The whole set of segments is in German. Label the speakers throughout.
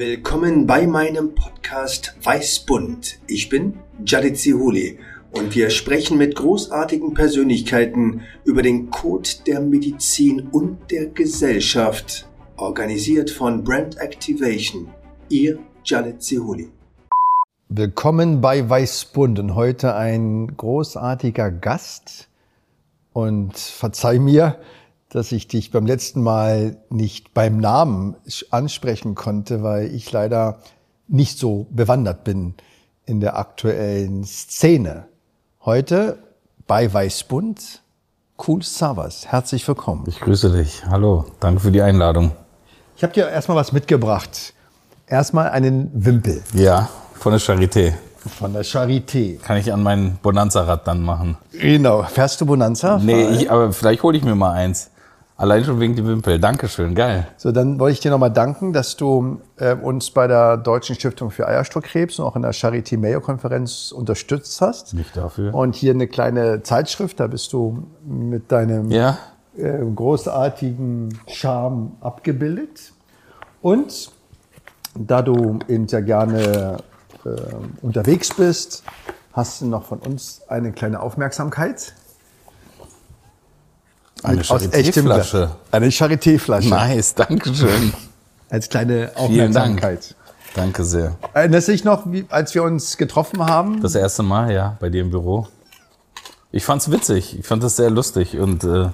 Speaker 1: Willkommen bei meinem Podcast Weißbund. Ich bin Jadid Zihuli und wir sprechen mit großartigen Persönlichkeiten über den Code der Medizin und der Gesellschaft. Organisiert von Brand Activation. Ihr Jadid Zihuli.
Speaker 2: Willkommen bei Weißbund und heute ein großartiger Gast. Und verzeih mir, dass ich dich beim letzten Mal nicht beim Namen ansprechen konnte, weil ich leider nicht so bewandert bin in der aktuellen Szene. Heute bei Weißbund, Cool Savas. Herzlich willkommen.
Speaker 3: Ich grüße dich. Hallo, danke für die Einladung.
Speaker 2: Ich habe dir erstmal was mitgebracht. Erstmal einen Wimpel.
Speaker 3: Ja, von der Charité.
Speaker 2: Von der Charité.
Speaker 3: Kann ich an mein Bonanza-Rad dann machen.
Speaker 2: Genau. Fährst du Bonanza?
Speaker 3: Nee, ich, aber vielleicht hole ich mir mal eins. Allein schon wegen die Wimpel. Dankeschön, geil.
Speaker 2: So, dann wollte ich dir nochmal danken, dass du äh, uns bei der Deutschen Stiftung für Eierstockkrebs und auch in der Charité Mayo Konferenz unterstützt hast.
Speaker 3: Nicht dafür.
Speaker 2: Und hier eine kleine Zeitschrift, da bist du mit deinem
Speaker 3: ja?
Speaker 2: äh, großartigen Charme abgebildet. Und da du eben sehr gerne äh, unterwegs bist, hast du noch von uns eine kleine Aufmerksamkeit.
Speaker 3: Eine Charité-Flasche.
Speaker 2: Eine Charité-Flasche.
Speaker 3: Nice, danke schön.
Speaker 2: Als kleine
Speaker 3: Vielen Dank.
Speaker 2: Aufmerksamkeit.
Speaker 3: Danke sehr.
Speaker 2: Erinnerst du dich noch, als wir uns getroffen haben?
Speaker 3: Das erste Mal, ja, bei dir im Büro. Ich fand's witzig. Ich fand das sehr lustig und äh,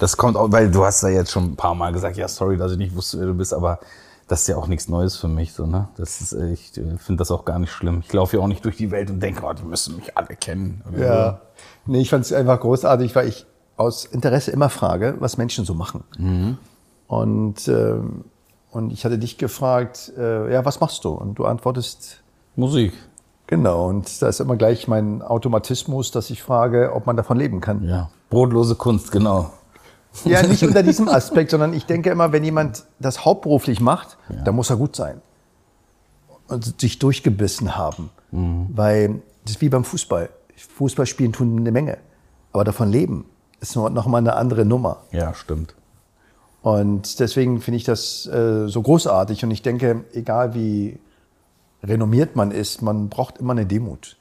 Speaker 3: das kommt auch, weil du hast ja jetzt schon ein paar Mal gesagt, ja, sorry, dass ich nicht wusste, wer du bist, aber das ist ja auch nichts Neues für mich, so, ne? Das ist, äh, ich finde das auch gar nicht schlimm. Ich laufe ja auch nicht durch die Welt und denke, oh, die müssen mich alle kennen.
Speaker 2: Ja. Nee, ich fand es einfach großartig, weil ich aus Interesse immer frage, was Menschen so machen.
Speaker 3: Mhm.
Speaker 2: Und, ähm, und ich hatte dich gefragt, äh, ja, was machst du? Und du antwortest.
Speaker 3: Musik.
Speaker 2: genau. Und da ist immer gleich mein Automatismus, dass ich frage, ob man davon leben kann.
Speaker 3: Ja. Brotlose Kunst, genau.
Speaker 2: Ja, nicht unter diesem Aspekt, sondern ich denke immer, wenn jemand das hauptberuflich macht, dann muss er gut sein. Und sich durchgebissen haben. Weil das ist wie beim Fußball. Fußball spielen tun eine Menge. Aber davon leben ist noch noch mal eine andere Nummer.
Speaker 3: Ja, stimmt.
Speaker 2: Und deswegen finde ich das äh, so großartig. Und ich denke, egal wie renommiert man ist, man braucht immer eine Demut.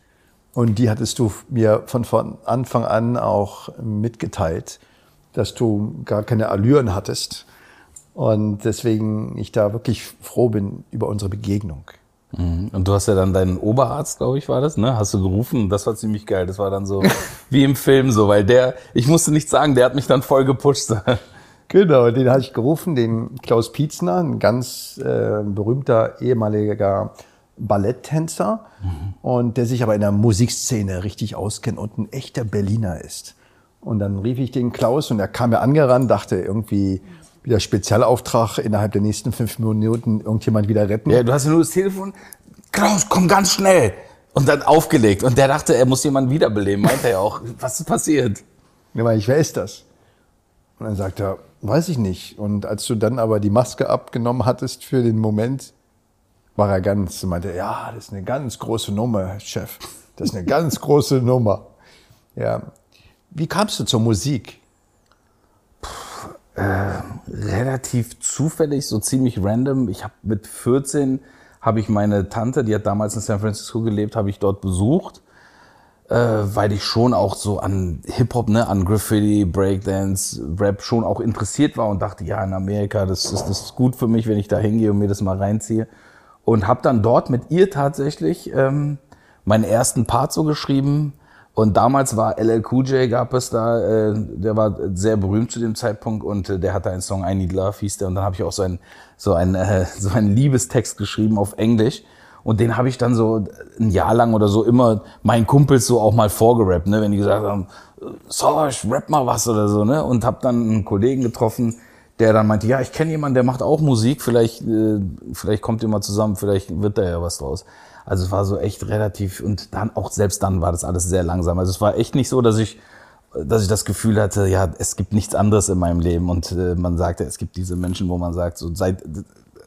Speaker 2: Und die hattest du mir von, von Anfang an auch mitgeteilt, dass du gar keine Allüren hattest. Und deswegen ich da wirklich froh bin über unsere Begegnung.
Speaker 3: Mhm. Und du hast ja dann deinen Oberarzt, glaube ich, war das, ne? Hast du gerufen? Das war ziemlich geil. Das war dann so wie im Film so, weil der, ich musste nichts sagen, der hat mich dann voll gepusht.
Speaker 2: Genau, den hatte ich gerufen, den Klaus Pietzner, ein ganz äh, berühmter ehemaliger Balletttänzer und der sich aber in der Musikszene richtig auskennt und ein echter Berliner ist. Und dann rief ich den Klaus und er kam mir angerannt, dachte irgendwie wieder Spezialauftrag innerhalb der nächsten fünf Minuten irgendjemand wieder retten.
Speaker 3: Ja, du hast ja nur das Telefon. Klaus, komm ganz schnell. Und dann aufgelegt. Und der dachte, er muss jemanden wiederbeleben. Meint er ja auch. Was ist passiert?
Speaker 2: Ja, weil ich, wer ist das? Und dann sagt er, weiß ich nicht. Und als du dann aber die Maske abgenommen hattest für den Moment, war er ganz, und meinte, ja, das ist eine ganz große Nummer, Chef. Das ist eine ganz große Nummer. Ja. Wie kamst du zur Musik?
Speaker 3: Relativ zufällig, so ziemlich random. Ich habe mit 14 habe ich meine Tante, die hat damals in San Francisco gelebt, habe ich dort besucht, äh, weil ich schon auch so an Hip Hop, ne, an Graffiti, Breakdance, Rap schon auch interessiert war und dachte, ja, in Amerika, das ist, das ist gut für mich, wenn ich da hingehe und mir das mal reinziehe. Und habe dann dort mit ihr tatsächlich ähm, meinen ersten Part so geschrieben. Und damals war LL Cool J, gab es da, äh, der war sehr berühmt zu dem Zeitpunkt und äh, der hatte einen Song I Need Love, hieß der. Und dann habe ich auch so einen so einen, äh, so einen Liebestext geschrieben auf Englisch. Und den habe ich dann so ein Jahr lang oder so immer meinen Kumpels so auch mal vorgerappt, ne? wenn die gesagt haben, Sorge, rap mal was oder so. ne? Und habe dann einen Kollegen getroffen, der dann meinte, ja, ich kenne jemanden, der macht auch Musik, vielleicht, äh, vielleicht kommt ihr mal zusammen, vielleicht wird da ja was draus. Also es war so echt relativ und dann auch selbst dann war das alles sehr langsam. Also es war echt nicht so, dass ich dass ich das Gefühl hatte, ja, es gibt nichts anderes in meinem Leben und äh, man sagte, es gibt diese Menschen, wo man sagt, so seit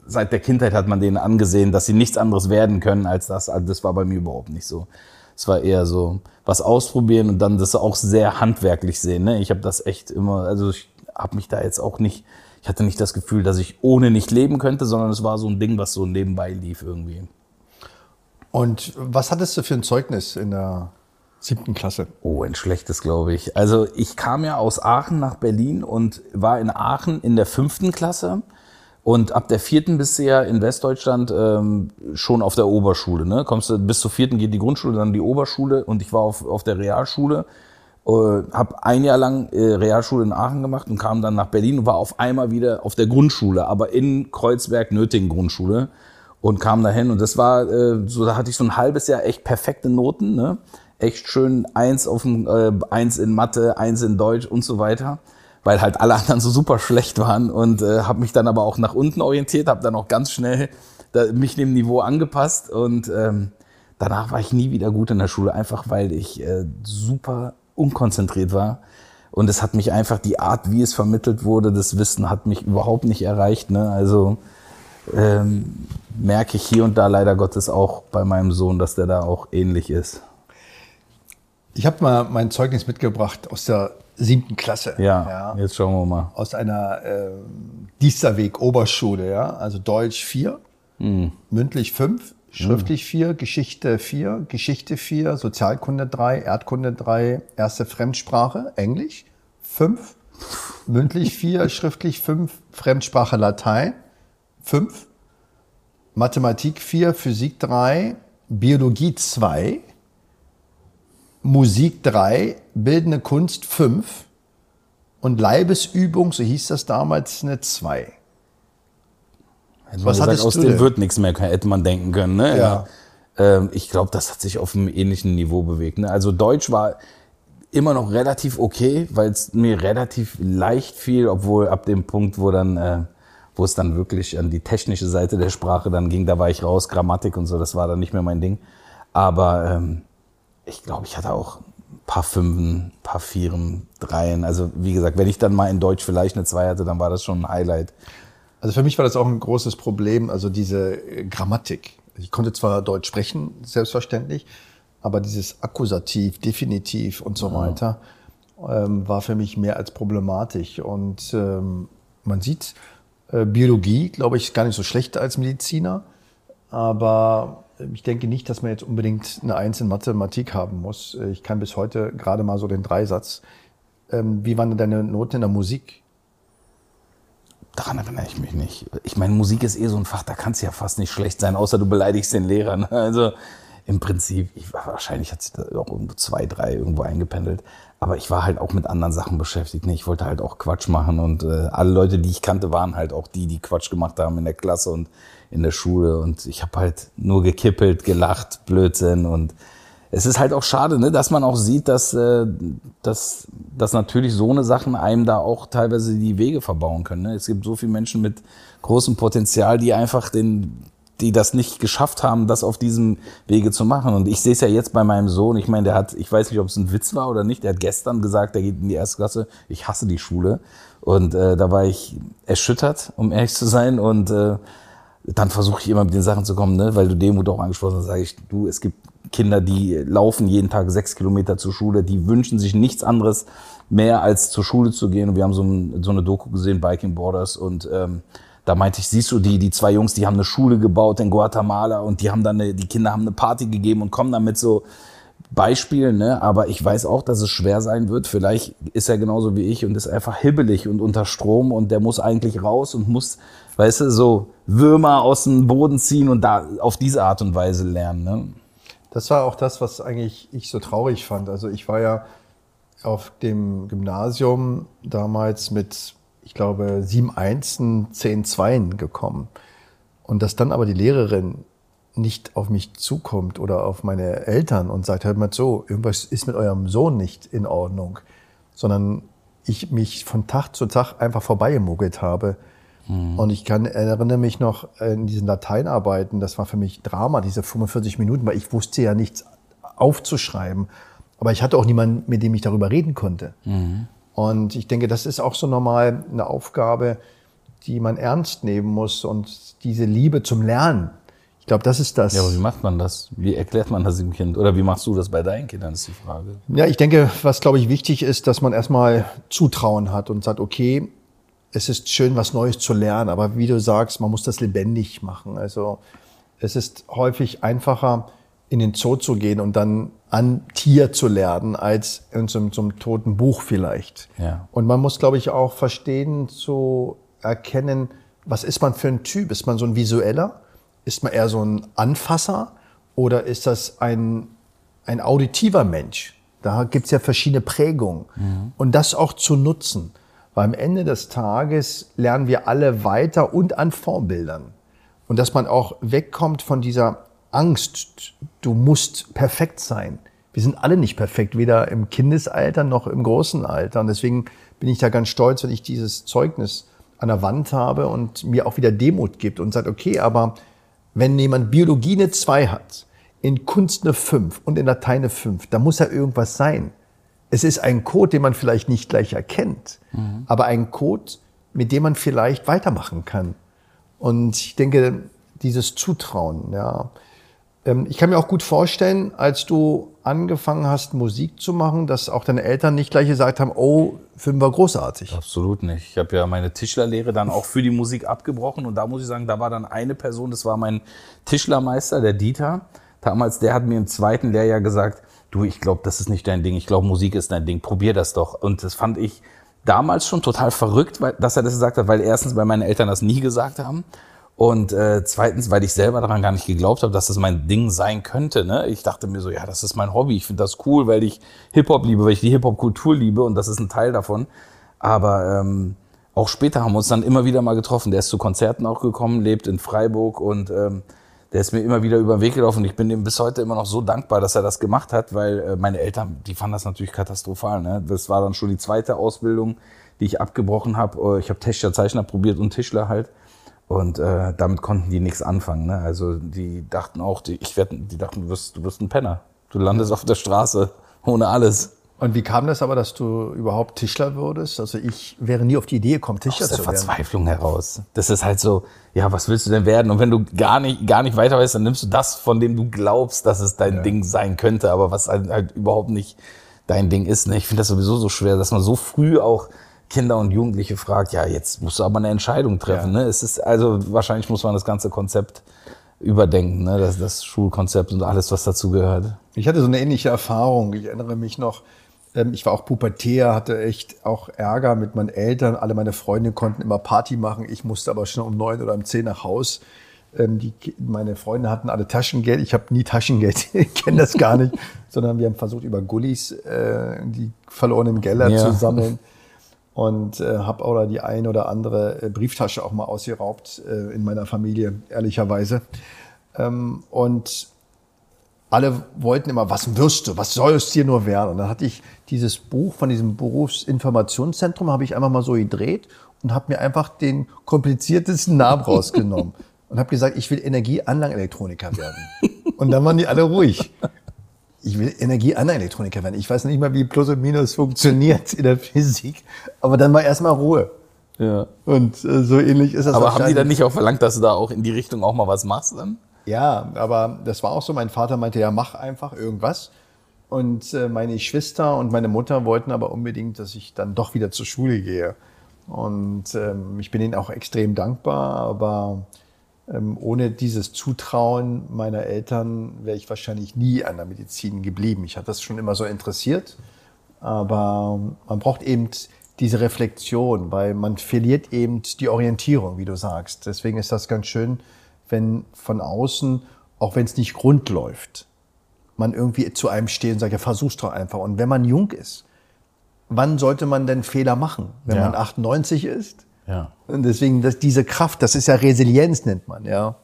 Speaker 3: seit der Kindheit hat man denen angesehen, dass sie nichts anderes werden können als das. Also das war bei mir überhaupt nicht so. Es war eher so was ausprobieren und dann das auch sehr handwerklich sehen. Ne? Ich habe das echt immer, also ich habe mich da jetzt auch nicht, ich ich hatte nicht das Gefühl, dass ich ohne nicht leben könnte, sondern es war so ein Ding, was so nebenbei lief irgendwie.
Speaker 2: Und was hattest du für ein Zeugnis in der siebten Klasse?
Speaker 3: Oh, ein schlechtes, glaube ich. Also ich kam ja aus Aachen nach Berlin und war in Aachen in der fünften Klasse. Und ab der vierten bist du ja in Westdeutschland ähm, schon auf der Oberschule. Ne? Kommst du bis zur vierten geht die Grundschule, dann die Oberschule und ich war auf, auf der Realschule. Äh, habe ein Jahr lang äh, Realschule in Aachen gemacht und kam dann nach Berlin und war auf einmal wieder auf der Grundschule, aber in Kreuzberg Nötigen Grundschule und kam dahin und das war äh, so, da hatte ich so ein halbes Jahr echt perfekte Noten, ne? echt schön eins auf dem äh, eins in Mathe, eins in Deutsch und so weiter weil halt alle anderen so super schlecht waren und äh, habe mich dann aber auch nach unten orientiert, habe dann auch ganz schnell da, mich dem Niveau angepasst und ähm, danach war ich nie wieder gut in der Schule, einfach weil ich äh, super unkonzentriert war. Und es hat mich einfach, die Art, wie es vermittelt wurde, das Wissen hat mich überhaupt nicht erreicht. Ne? Also ähm, merke ich hier und da leider Gottes auch bei meinem Sohn, dass der da auch ähnlich ist.
Speaker 2: Ich habe mal mein Zeugnis mitgebracht aus der siebten Klasse.
Speaker 3: Ja, ja, jetzt schauen wir mal.
Speaker 2: Aus einer äh, Diesterweg Oberschule, ja. Also Deutsch 4, mhm. mündlich 5, schriftlich 4, mhm. Geschichte 4, Geschichte 4, Sozialkunde 3, Erdkunde 3, erste Fremdsprache, Englisch 5, mündlich 4, schriftlich 5, Fremdsprache Latein 5, Mathematik 4, Physik 3, Biologie 2, Musik 3, Bildende Kunst 5 und Leibesübung, so hieß das damals, eine 2.
Speaker 3: Was gesagt, aus dem denn? wird nichts mehr, hätte man denken können. Ne? Ja. Ähm, ich glaube, das hat sich auf einem ähnlichen Niveau bewegt. Ne? Also Deutsch war immer noch relativ okay, weil es mir relativ leicht fiel, obwohl ab dem Punkt, wo dann, äh, wo es dann wirklich an die technische Seite der Sprache dann ging, da war ich raus, Grammatik und so, das war dann nicht mehr mein Ding. Aber ähm, ich glaube, ich hatte auch ein paar Fünfen, ein paar Vieren, Dreien. Also wie gesagt, wenn ich dann mal in Deutsch vielleicht eine Zwei hatte, dann war das schon ein Highlight.
Speaker 2: Also für mich war das auch ein großes Problem, also diese Grammatik. Ich konnte zwar Deutsch sprechen, selbstverständlich, aber dieses Akkusativ, Definitiv und so weiter ähm, war für mich mehr als problematisch. Und ähm, man sieht, äh, Biologie, glaube ich, ist gar nicht so schlecht als Mediziner, aber ich denke nicht, dass man jetzt unbedingt eine Eins in Mathematik haben muss. Ich kann bis heute gerade mal so den Dreisatz. Ähm, wie waren denn deine Noten in der Musik?
Speaker 3: Daran erinnere ich mich nicht. Ich meine, Musik ist eh so ein Fach, da kann es ja fast nicht schlecht sein, außer du beleidigst den Lehrer. Ne? Also im Prinzip, ich wahrscheinlich hat sich da auch irgendwo zwei, drei irgendwo eingependelt. Aber ich war halt auch mit anderen Sachen beschäftigt. Ne? Ich wollte halt auch Quatsch machen und äh, alle Leute, die ich kannte, waren halt auch die, die Quatsch gemacht haben in der Klasse und in der Schule. Und ich habe halt nur gekippelt, gelacht, Blödsinn. Und es ist halt auch schade, ne, dass man auch sieht, dass, äh, dass, dass natürlich so eine Sachen einem da auch teilweise die Wege verbauen können. Ne? Es gibt so viele Menschen mit großem Potenzial, die einfach den die das nicht geschafft haben, das auf diesem Wege zu machen. Und ich sehe es ja jetzt bei meinem Sohn. Ich meine, der hat, ich weiß nicht, ob es ein Witz war oder nicht. Der hat gestern gesagt, der geht in die erste Klasse. Ich hasse die Schule. Und äh, da war ich erschüttert, um ehrlich zu sein. Und äh, dann versuche ich immer mit den Sachen zu kommen, ne? weil du Demut auch angesprochen hast, sage ich, du, es gibt Kinder, die laufen jeden Tag sechs Kilometer zur Schule, die wünschen sich nichts anderes mehr als zur Schule zu gehen. Und wir haben so, ein, so eine Doku gesehen, Biking Borders, und ähm, da meinte ich, siehst du, die, die zwei Jungs, die haben eine Schule gebaut in Guatemala und die haben dann eine, die Kinder haben eine Party gegeben und kommen dann mit so Beispielen, ne? Aber ich weiß auch, dass es schwer sein wird. Vielleicht ist er genauso wie ich und ist einfach hibbelig und unter Strom und der muss eigentlich raus und muss, weißt du, so Würmer aus dem Boden ziehen und da auf diese Art und Weise lernen. Ne?
Speaker 2: Das war auch das, was eigentlich ich so traurig fand. Also ich war ja auf dem Gymnasium damals mit ich glaube, sieben Einsen, zehn Zweien gekommen. Und dass dann aber die Lehrerin nicht auf mich zukommt oder auf meine Eltern und sagt, hört mal so, irgendwas ist mit eurem Sohn nicht in Ordnung, sondern ich mich von Tag zu Tag einfach vorbeigemogelt habe. Mhm. Und ich kann, erinnere mich noch in diesen Lateinarbeiten, das war für mich Drama, diese 45 Minuten, weil ich wusste ja nichts aufzuschreiben. Aber ich hatte auch niemanden, mit dem ich darüber reden konnte. Mhm. Und ich denke, das ist auch so normal eine Aufgabe, die man ernst nehmen muss und diese Liebe zum Lernen. Ich glaube, das ist das.
Speaker 3: Ja, aber wie macht man das? Wie erklärt man das dem Kind? Oder wie machst du das bei deinen Kindern, ist die Frage.
Speaker 2: Ja, ich denke, was, glaube ich, wichtig ist, dass man erstmal Zutrauen hat und sagt, okay, es ist schön, was Neues zu lernen, aber wie du sagst, man muss das lebendig machen. Also es ist häufig einfacher, in den Zoo zu gehen und dann an Tier zu lernen, als in so, so einem toten Buch vielleicht.
Speaker 3: Ja.
Speaker 2: Und man muss, glaube ich, auch verstehen, zu erkennen, was ist man für ein Typ? Ist man so ein Visueller? Ist man eher so ein Anfasser? Oder ist das ein, ein auditiver Mensch? Da gibt's ja verschiedene Prägungen. Und das auch zu nutzen. Weil am Ende des Tages lernen wir alle weiter und an Vorbildern. Und dass man auch wegkommt von dieser Angst, du musst perfekt sein. Wir sind alle nicht perfekt, weder im Kindesalter noch im großen Alter. Und deswegen bin ich da ganz stolz, wenn ich dieses Zeugnis an der Wand habe und mir auch wieder Demut gibt und sagt, okay, aber wenn jemand Biologie eine 2 hat, in Kunst eine 5 und in Latein eine 5, da muss ja irgendwas sein. Es ist ein Code, den man vielleicht nicht gleich erkennt, aber ein Code, mit dem man vielleicht weitermachen kann. Und ich denke, dieses Zutrauen, ja. Ähm, Ich kann mir auch gut vorstellen, als du angefangen hast, Musik zu machen, dass auch deine Eltern nicht gleich gesagt haben, oh, Film war großartig.
Speaker 3: Absolut nicht. Ich habe ja meine Tischlerlehre dann auch für die Musik abgebrochen und da muss ich sagen, da war dann eine Person, das war mein Tischlermeister, der Dieter. Damals, der hat mir im zweiten Lehrjahr gesagt, du, ich glaube, das ist nicht dein Ding, ich glaube, Musik ist dein Ding, probier das doch. Und das fand ich damals schon total verrückt, weil, dass er das gesagt hat, weil erstens, weil meine Eltern das nie gesagt haben und äh, zweitens, weil ich selber daran gar nicht geglaubt habe, dass das mein Ding sein könnte. Ne? Ich dachte mir so, ja, das ist mein Hobby. Ich finde das cool, weil ich Hip-Hop liebe, weil ich die Hip-Hop-Kultur liebe und das ist ein Teil davon. Aber ähm, auch später haben wir uns dann immer wieder mal getroffen. Der ist zu Konzerten auch gekommen, lebt in Freiburg und ähm, der ist mir immer wieder über den Weg gelaufen. Ich bin ihm bis heute immer noch so dankbar, dass er das gemacht hat, weil äh, meine Eltern, die fanden das natürlich katastrophal. Ne? Das war dann schon die zweite Ausbildung, die ich abgebrochen habe. Ich habe Technischer Zeichner probiert und Tischler halt. Und äh, damit konnten die nichts anfangen. Ne? Also die dachten auch, die, ich werd, die dachten, du wirst, du wirst ein Penner. Du landest auf der Straße ohne alles.
Speaker 2: Und wie kam das aber, dass du überhaupt Tischler würdest? Also ich wäre nie auf die Idee gekommen, Tischler
Speaker 3: Aus der
Speaker 2: zu werden.
Speaker 3: Verzweiflung heraus. Das ist halt so, ja, was willst du denn werden? Und wenn du gar nicht, gar nicht weiter weißt, dann nimmst du das, von dem du glaubst, dass es dein Ding sein könnte, aber was halt, halt überhaupt nicht dein Ding ist. Ne? Ich finde das sowieso so schwer, dass man so früh auch Kinder und Jugendliche fragt, ja, jetzt musst du aber eine Entscheidung treffen.
Speaker 2: Ja.
Speaker 3: Ne? Es ist, also wahrscheinlich muss man das ganze Konzept überdenken, ne? das, das Schulkonzept und alles, was dazu gehört.
Speaker 2: Ich hatte so eine ähnliche Erfahrung. Ich erinnere mich noch, ähm, ich war auch pubertär, hatte echt auch Ärger mit meinen Eltern. Alle meine Freunde konnten immer Party machen. Ich musste aber schon um neun oder um zehn nach Haus. Ähm, Die, meine Freunde hatten alle Taschengeld. Ich habe nie Taschengeld. Ich kenne das gar nicht. Sondern wir haben versucht, über Gullis äh, die verlorenen Gelder
Speaker 3: Ja.
Speaker 2: zu sammeln. Und äh, habe auch da die ein oder andere äh, Brieftasche auch mal ausgeraubt äh, in meiner Familie, ehrlicherweise. Ähm, und alle wollten immer, was wirst du, was soll es dir nur werden? Und dann hatte ich dieses Buch von diesem Berufsinformationszentrum, habe ich einfach mal so gedreht und habe mir einfach den kompliziertesten Namen rausgenommen und habe gesagt, ich will Energieanlagenelektroniker werden. Und dann waren die alle ruhig. Ich will Energieanlagenelektroniker werden. Ich weiß nicht mal, wie Plus und Minus funktioniert in der Physik, aber dann war erstmal Ruhe.
Speaker 3: Ja.
Speaker 2: Und äh, so ähnlich ist das
Speaker 3: Aber haben die dann nicht auch verlangt, dass du da auch in die Richtung auch mal was machst dann?
Speaker 2: Ja, aber das war auch so. Mein Vater meinte, ja, mach einfach irgendwas. Und äh, meine Geschwister und meine Mutter wollten aber unbedingt, dass ich dann doch wieder zur Schule gehe. Und ähm, ich bin ihnen auch extrem dankbar, aber ähm, ohne dieses Zutrauen meiner Eltern wäre ich wahrscheinlich nie an der Medizin geblieben. Ich hatte das schon immer so interessiert, aber man braucht eben diese Reflexion, weil man verliert eben die Orientierung, wie du sagst. Deswegen ist das ganz schön, wenn von außen, auch wenn es nicht rund läuft, man irgendwie zu einem steht und sagt, ja, versuch's doch einfach. Und wenn man jung ist, wann sollte man denn Fehler machen? Wenn
Speaker 3: Ja.
Speaker 2: man 98 ist?
Speaker 3: Ja.
Speaker 2: Und deswegen, das, diese Kraft, das ist ja Resilienz, nennt man, ja.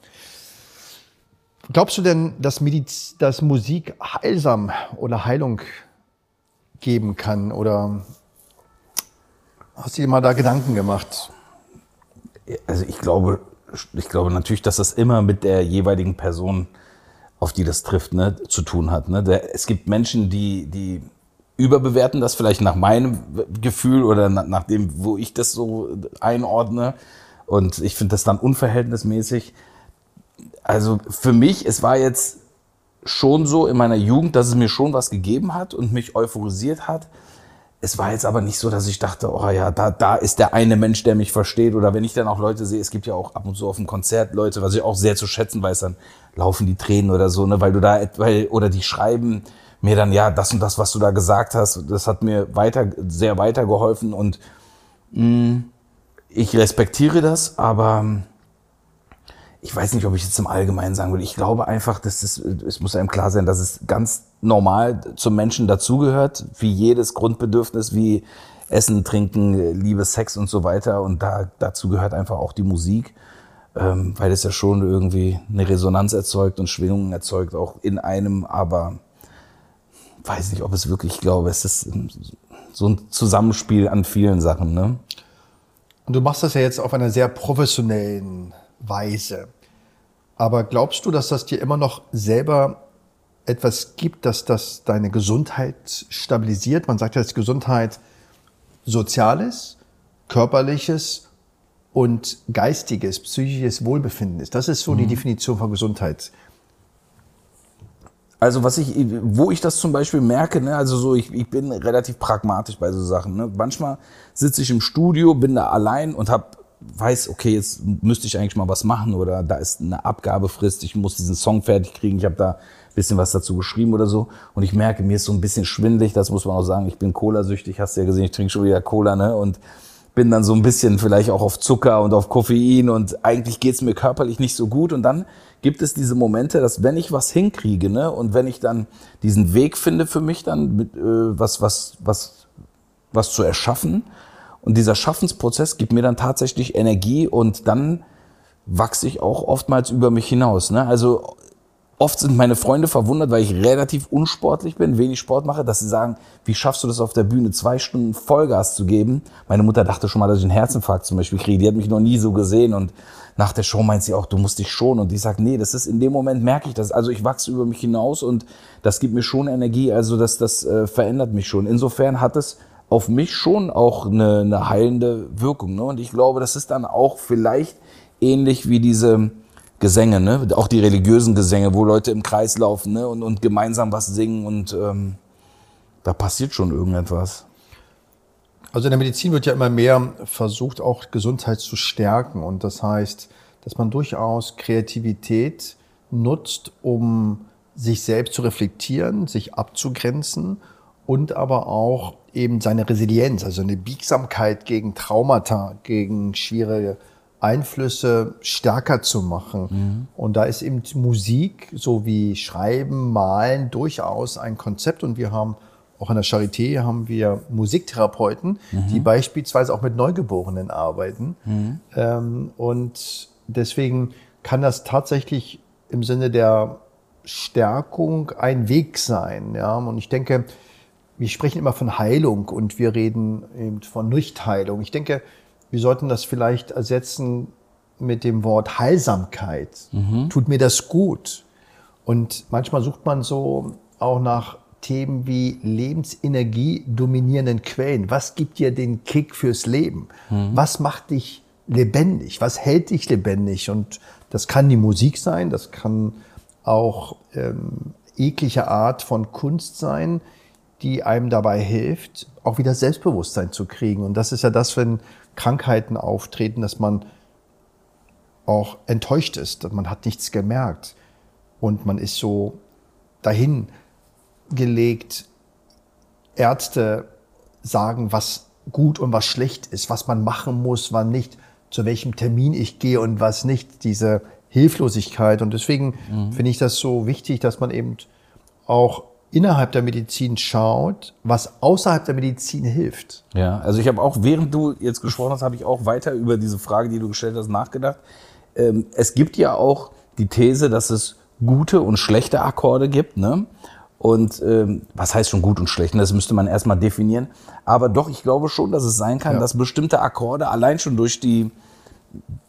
Speaker 2: Glaubst du denn, dass, Mediz, dass Musik heilsam oder Heilung geben kann? Oder hast du dir mal da Gedanken gemacht?
Speaker 3: Also ich glaube, ich glaube natürlich, dass das immer mit der jeweiligen Person, auf die das trifft, ne, zu tun hat. Ne? Der, es gibt Menschen, die, die überbewerten das vielleicht nach meinem Gefühl oder nach, nach dem, wo ich das so einordne. Und ich finde das dann unverhältnismäßig. Also für mich, es war jetzt schon so in meiner Jugend, dass es mir schon was gegeben hat und mich euphorisiert hat. es war jetzt aber nicht so, dass ich dachte, oh ja, da, da ist der eine Mensch, der mich versteht. Oder wenn ich dann auch Leute sehe, es gibt ja auch ab und zu auf dem Konzert Leute, was ich auch sehr zu schätzen weiß, dann laufen die Tränen oder so, ne, weil du da, weil, oder die schreiben mir dann, ja, das und das, was du da gesagt hast, das hat mir weiter, sehr weitergeholfen und mh, mm, ich respektiere das, aber ich weiß nicht, ob ich jetzt im Allgemeinen sagen würde. Ich glaube einfach, dass es, es muss einem klar sein, dass es ganz normal zum Menschen dazugehört, wie jedes Grundbedürfnis, wie Essen, Trinken, Liebe, Sex und so weiter. Und da, dazu gehört einfach auch die Musik, ähm, weil es ja schon irgendwie eine Resonanz erzeugt und Schwingungen erzeugt, auch in einem, aber weiß nicht, ob es wirklich, ich glaube, es ist so ein Zusammenspiel an vielen Sachen. Ne?
Speaker 2: Und du machst das ja jetzt auf einer sehr professionellen Weise. Aber glaubst du, dass das dir immer noch selber etwas gibt, dass das deine Gesundheit stabilisiert? Man sagt ja, dass Gesundheit soziales, körperliches und geistiges, psychisches Wohlbefinden ist. Das ist so mhm. die Definition von Gesundheit.
Speaker 3: Also was ich, wo ich das zum Beispiel merke, ne, also so, ich, ich bin relativ pragmatisch bei so Sachen. Ne. Manchmal sitze ich im Studio, bin da allein und habe weiß, okay, jetzt müsste ich eigentlich mal was machen oder da ist eine Abgabefrist, ich muss diesen Song fertig kriegen, ich habe da bisschen was dazu geschrieben oder so und ich merke, mir ist so ein bisschen schwindlig, das muss man auch sagen, ich bin Cola-süchtig, hast du ja gesehen, ich trinke schon wieder Cola, ne, und bin dann so ein bisschen vielleicht auch auf Zucker und auf Koffein und eigentlich geht's mir körperlich nicht so gut und dann gibt es diese Momente, dass wenn ich was hinkriege, ne, und wenn ich dann diesen Weg finde für mich dann mit, äh, was, was, was, was zu erschaffen, und dieser Schaffensprozess gibt mir dann tatsächlich Energie und dann wachse ich auch oftmals über mich hinaus. Ne? Also oft sind meine Freunde verwundert, weil ich relativ unsportlich bin, wenig Sport mache, dass sie sagen, wie schaffst du das auf der Bühne, zwei Stunden Vollgas zu geben? Meine Mutter dachte schon mal, dass ich einen Herzinfarkt zum Beispiel kriege. Die hat mich noch nie so gesehen und nach der Show meint sie auch, du musst dich schon. Und ich sage, nee, das ist in dem Moment merke ich das. Also ich wachse über mich hinaus und das gibt mir schon Energie. Also das, das äh, verändert mich schon. Insofern hat es auf mich schon auch eine, eine heilende Wirkung. Ne? Und ich glaube, das ist dann auch vielleicht ähnlich wie diese Gesänge, ne? auch die religiösen Gesänge, wo Leute im Kreis laufen ne? und, und gemeinsam was singen und ähm, da passiert schon irgendetwas.
Speaker 2: Also in der Medizin wird ja immer mehr versucht, auch Gesundheit zu stärken. Und das heißt, dass man durchaus Kreativität nutzt, um sich selbst zu reflektieren, sich abzugrenzen und aber auch eben seine Resilienz, also eine Biegsamkeit gegen Traumata, gegen schwierige Einflüsse stärker zu machen. Mhm. Und da ist eben Musik sowie Schreiben, Malen durchaus ein Konzept. Und wir haben auch an der Charité haben wir Musiktherapeuten, mhm. die beispielsweise auch mit Neugeborenen arbeiten. Mhm. Ähm, und deswegen kann das tatsächlich im Sinne der Stärkung ein Weg sein. Ja? Und ich denke, wir sprechen immer von Heilung und wir reden eben von Nichtheilung. Ich denke, wir sollten das vielleicht ersetzen mit dem Wort Heilsamkeit. Mhm. Tut mir das gut? Und manchmal sucht man so auch nach Themen wie Lebensenergie dominierenden Quellen. Was gibt dir den Kick fürs Leben? Mhm. Was macht dich lebendig? Was hält dich lebendig? Und das kann die Musik sein, das kann auch ähm, jegliche Art von Kunst sein die einem dabei hilft, auch wieder Selbstbewusstsein zu kriegen. Und das ist ja das, wenn Krankheiten auftreten, dass man auch enttäuscht ist, dass man hat nichts gemerkt und man ist so dahin gelegt. Ärzte sagen, was gut und was schlecht ist, was man machen muss, wann nicht, zu welchem Termin ich gehe und was nicht, diese Hilflosigkeit. Und deswegen mhm. finde ich das so wichtig, dass man eben auch innerhalb der Medizin schaut, was außerhalb der Medizin hilft.
Speaker 3: Ja, also ich habe auch, während du jetzt gesprochen hast, habe ich auch weiter über diese Frage, die du gestellt hast, nachgedacht. Ähm, es gibt ja auch die These, dass es gute und schlechte Akkorde gibt, ne? Und ähm, was heißt schon gut und schlecht? Das müsste man erstmal definieren. Aber doch, ich glaube schon, dass es sein kann, ja. dass bestimmte Akkorde allein schon durch die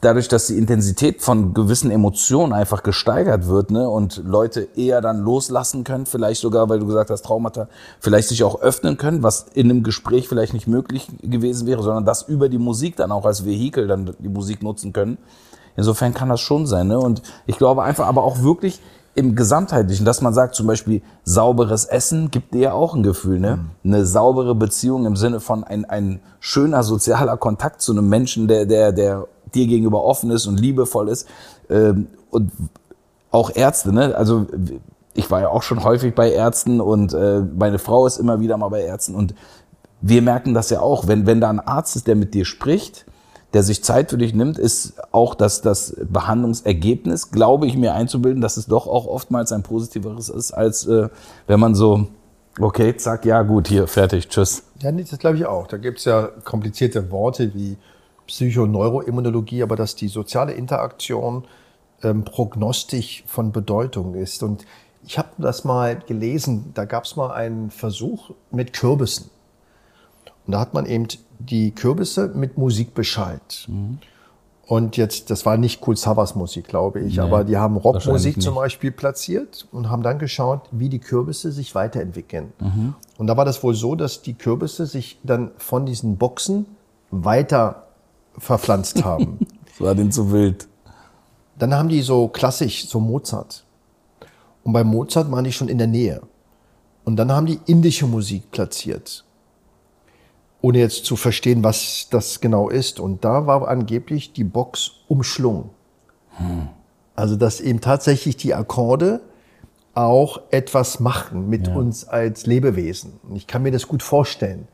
Speaker 3: dadurch, dass die Intensität von gewissen Emotionen einfach gesteigert wird ne, und Leute eher dann loslassen können, vielleicht sogar, weil du gesagt hast, Traumata, vielleicht sich auch öffnen können, was in einem Gespräch vielleicht nicht möglich gewesen wäre, sondern das über die Musik dann auch als Vehikel dann die Musik nutzen können. Insofern kann das schon sein. Ne? Und ich glaube einfach aber auch wirklich im Gesamtheitlichen, dass man sagt, zum Beispiel sauberes Essen gibt dir ja auch ein Gefühl, ne? Mhm. Eine saubere Beziehung im Sinne von ein, ein schöner sozialer Kontakt zu einem Menschen, der, der, der dir gegenüber offen ist und liebevoll ist. Ähm, und auch Ärzte, ne? Also ich war ja auch schon häufig bei Ärzten und äh, meine Frau ist immer wieder mal bei Ärzten und wir merken das ja auch, wenn, wenn da ein Arzt ist, der mit dir spricht, der sich Zeit für dich nimmt, ist auch das, das Behandlungsergebnis, glaube ich mir einzubilden, dass es doch auch oftmals ein positiveres ist, als äh, wenn man so, okay, zack, ja gut, hier, fertig, tschüss.
Speaker 2: Ja, das glaube ich auch. Da gibt es ja komplizierte Worte wie Psychoneuroimmunologie, aber dass die soziale Interaktion ähm, prognostisch von Bedeutung ist. Und ich habe das mal gelesen, da gab es mal einen Versuch mit Kürbissen. Und da hat man eben die Kürbisse mit Musik beschallt. Mhm. Und jetzt, das war nicht Cool Savas Musik, glaube ich, nee, aber die haben Rockmusik zum Beispiel platziert und haben dann geschaut, wie die Kürbisse sich weiterentwickeln. Mhm. Und da war das wohl so, dass die Kürbisse sich dann von diesen Boxen weiter verpflanzt haben.
Speaker 3: das war denen zu wild.
Speaker 2: Dann haben die so klassisch, so Mozart. Und bei Mozart waren die schon in der Nähe. Und dann haben die indische Musik platziert ohne jetzt zu verstehen, was das genau ist. Und da war angeblich die Box umschlungen. Hm. Also, dass eben tatsächlich die Akkorde auch etwas machen mit ja. uns als Lebewesen. Und ich kann mir das gut vorstellen,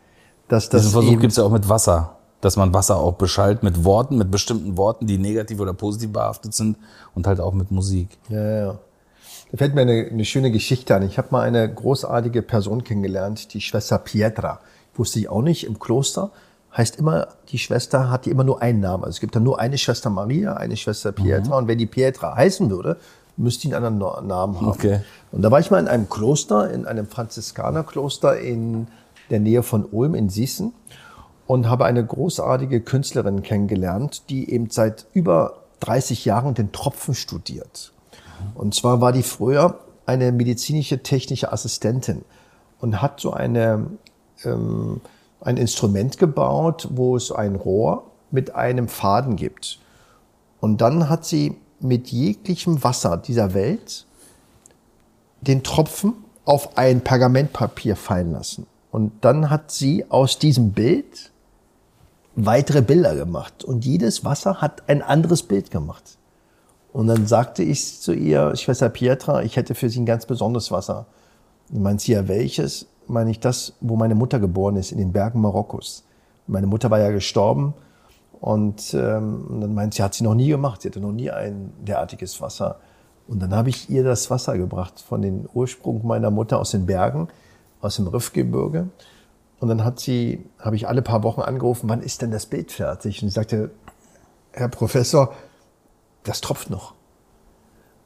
Speaker 2: dass das.
Speaker 3: Diesen Versuch gibt es ja auch mit Wasser. Dass man Wasser auch beschallt mit Worten, mit bestimmten Worten, die negativ oder positiv behaftet sind und halt auch mit Musik.
Speaker 2: Ja, ja. Da fällt mir eine, eine schöne Geschichte an. Ich habe mal eine großartige Person kennengelernt, die Schwester Pietra wusste ich auch nicht, im Kloster heißt immer, die Schwester hat die immer nur einen Namen. Also es gibt dann nur eine Schwester Maria, eine Schwester Pietra. Mhm. Und wenn die Pietra heißen würde, müsste die einen anderen Namen haben. Okay. Und da war ich mal in einem Kloster, in einem Franziskanerkloster in der Nähe von Ulm in Sießen und habe eine großartige Künstlerin kennengelernt, die eben seit über 30 Jahren den Tropfen studiert. Und zwar war die früher eine medizinische technische Assistentin und hat so eine ähm, ein Instrument gebaut, wo es ein Rohr mit einem Faden gibt. Und dann hat sie mit jeglichem Wasser dieser Welt den Tropfen auf ein Pergamentpapier fallen lassen. Und dann hat sie aus diesem Bild weitere Bilder gemacht. Und jedes Wasser hat ein anderes Bild gemacht. Und dann sagte ich zu ihr, Schwester Pietra, ich hätte für sie ein ganz besonderes Wasser. Und meint sie ja welches? meine ich das, wo meine Mutter geboren ist, in den Bergen Marokkos. Meine Mutter war ja gestorben und ähm, dann meint sie, hat sie noch nie gemacht. Sie hatte noch nie ein derartiges Wasser. Und dann habe ich ihr das Wasser gebracht von den Ursprung meiner Mutter aus den Bergen, aus dem Riffgebirge. Und dann hat sie, habe ich alle paar Wochen angerufen, wann ist denn das Bild fertig? Und sie sagte, Herr Professor, das tropft noch.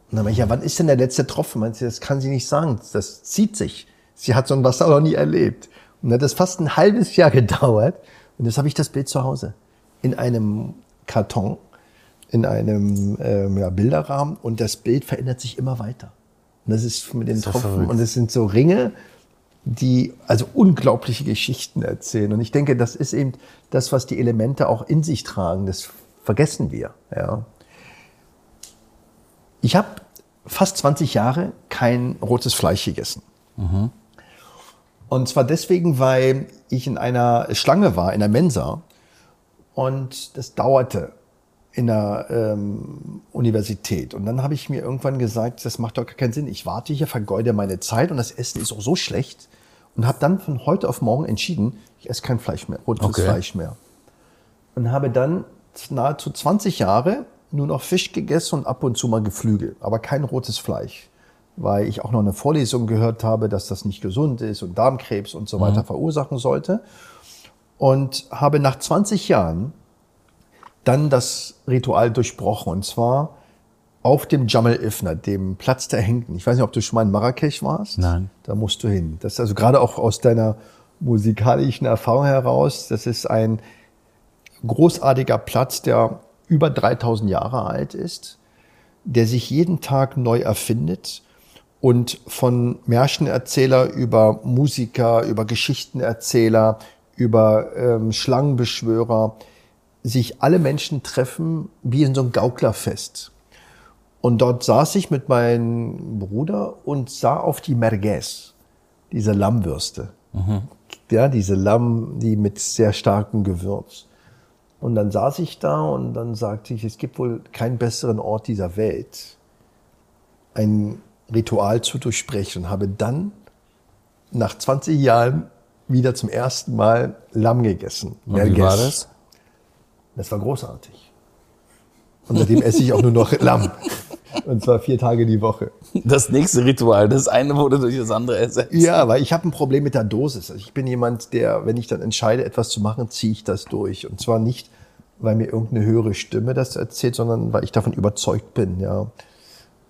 Speaker 2: Und dann meinte ich, ja, wann ist denn der letzte Tropfen? Meint sie, das kann sie nicht sagen, das zieht sich. Sie hat so ein Wasser noch nie erlebt. Und dann hat das fast ein halbes Jahr gedauert. Und jetzt habe ich das Bild zu Hause. In einem Karton, in einem ähm, ja, Bilderrahmen. Und das Bild verändert sich immer weiter. Und das ist mit den ist Tropfen. Und es sind so Ringe, die also unglaubliche Geschichten erzählen. Und ich denke, das ist eben das, was die Elemente auch in sich tragen. Das vergessen wir. Ja. Ich habe fast 20 Jahre kein rotes Fleisch gegessen. Mhm. Und zwar deswegen, weil ich in einer Schlange war, in der Mensa. Und das dauerte in der ähm, Universität. Und dann habe ich mir irgendwann gesagt, das macht doch gar keinen Sinn. Ich warte hier, vergeude meine Zeit und das Essen ist auch so schlecht. Und habe dann von heute auf morgen entschieden, ich esse kein Fleisch mehr, rotes okay. Fleisch mehr. Und habe dann nahezu 20 Jahre nur noch Fisch gegessen und ab und zu mal Geflügel, aber kein rotes Fleisch weil ich auch noch eine Vorlesung gehört habe, dass das nicht gesund ist und Darmkrebs und so weiter mhm. verursachen sollte. Und habe nach 20 Jahren dann das Ritual durchbrochen. Und zwar auf dem Jamal Ifna, dem Platz der Hengten. Ich weiß nicht, ob du schon mal in Marrakesch warst.
Speaker 3: Nein.
Speaker 2: Da musst du hin. Das ist also gerade auch aus deiner musikalischen Erfahrung heraus. Das ist ein großartiger Platz, der über 3000 Jahre alt ist, der sich jeden Tag neu erfindet und von Märchenerzähler über Musiker, über Geschichtenerzähler, über ähm, Schlangenbeschwörer sich alle Menschen treffen wie in so einem Gauklerfest. Und dort saß ich mit meinem Bruder und sah auf die Merguez, diese Lammwürste. Ja, diese Lamm, die mit sehr starkem Gewürz. Und dann saß ich da und dann sagte ich, es gibt wohl keinen besseren Ort dieser Welt, ein Ritual zu durchsprechen und habe dann nach 20 Jahren wieder zum ersten Mal Lamm gegessen.
Speaker 3: Und wie war das?
Speaker 2: Das war großartig. Und seitdem esse ich auch nur noch Lamm. Und zwar vier Tage die Woche.
Speaker 3: Das nächste Ritual, das eine wurde durch das andere ersetzt.
Speaker 2: Ja, weil ich habe ein Problem mit der Dosis. Also ich bin jemand, der, wenn ich dann entscheide, etwas zu machen, ziehe ich das durch. Und zwar nicht, weil mir irgendeine höhere Stimme das erzählt, sondern weil ich davon überzeugt bin. Ja.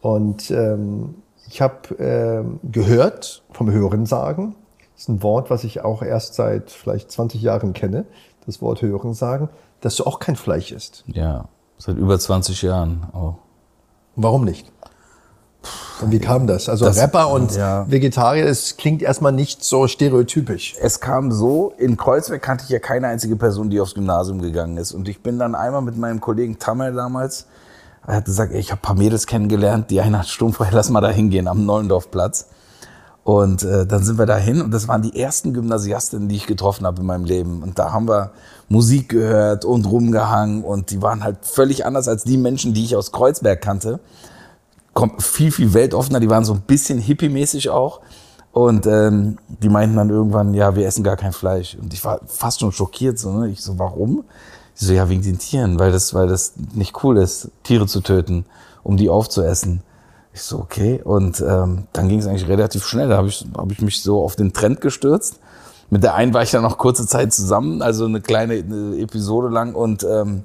Speaker 2: Und ähm, ich habe ähm, gehört vom Hören sagen, das ist ein Wort, was ich auch erst seit vielleicht 20 Jahren kenne, das Wort Hören sagen, dass du auch kein Fleisch isst.
Speaker 3: Ja, seit über 20 Jahren auch.
Speaker 2: Warum nicht? Und wie kam das? Also
Speaker 3: Das-
Speaker 2: Rapper und
Speaker 3: ja.
Speaker 2: Vegetarier, es klingt erstmal nicht so stereotypisch.
Speaker 3: Es kam so, in Kreuzberg kannte ich ja keine einzige Person, die aufs Gymnasium gegangen ist. Und ich bin dann einmal mit meinem Kollegen Tamer damals, er hat gesagt, ey, ich habe ein paar Mädels kennengelernt, die eine hat sturmfrei, lass mal da hingehen am Neulendorfplatz. Und äh, dann sind wir da hin und das waren die ersten Gymnasiastinnen, die ich getroffen habe in meinem Leben. Und da haben wir Musik gehört und rumgehangen und die waren halt völlig anders als die Menschen, die ich aus Kreuzberg kannte kom- viel, viel weltoffener. Die waren so ein bisschen hippie-mäßig auch. Und ähm, die meinten dann irgendwann, ja, wir essen gar kein Fleisch. Und ich war fast schon schockiert. So, ne? Ich so, warum? Ich so, ja, wegen den Tieren, weil das, weil das nicht cool ist, Tiere zu töten, um die aufzuessen. Ich so, okay. Und ähm, dann ging es eigentlich relativ schnell. Da habe ich, hab ich mich so auf den Trend gestürzt. Mit der einen war ich dann noch kurze Zeit zusammen, also eine kleine eine Episode lang. Und ähm,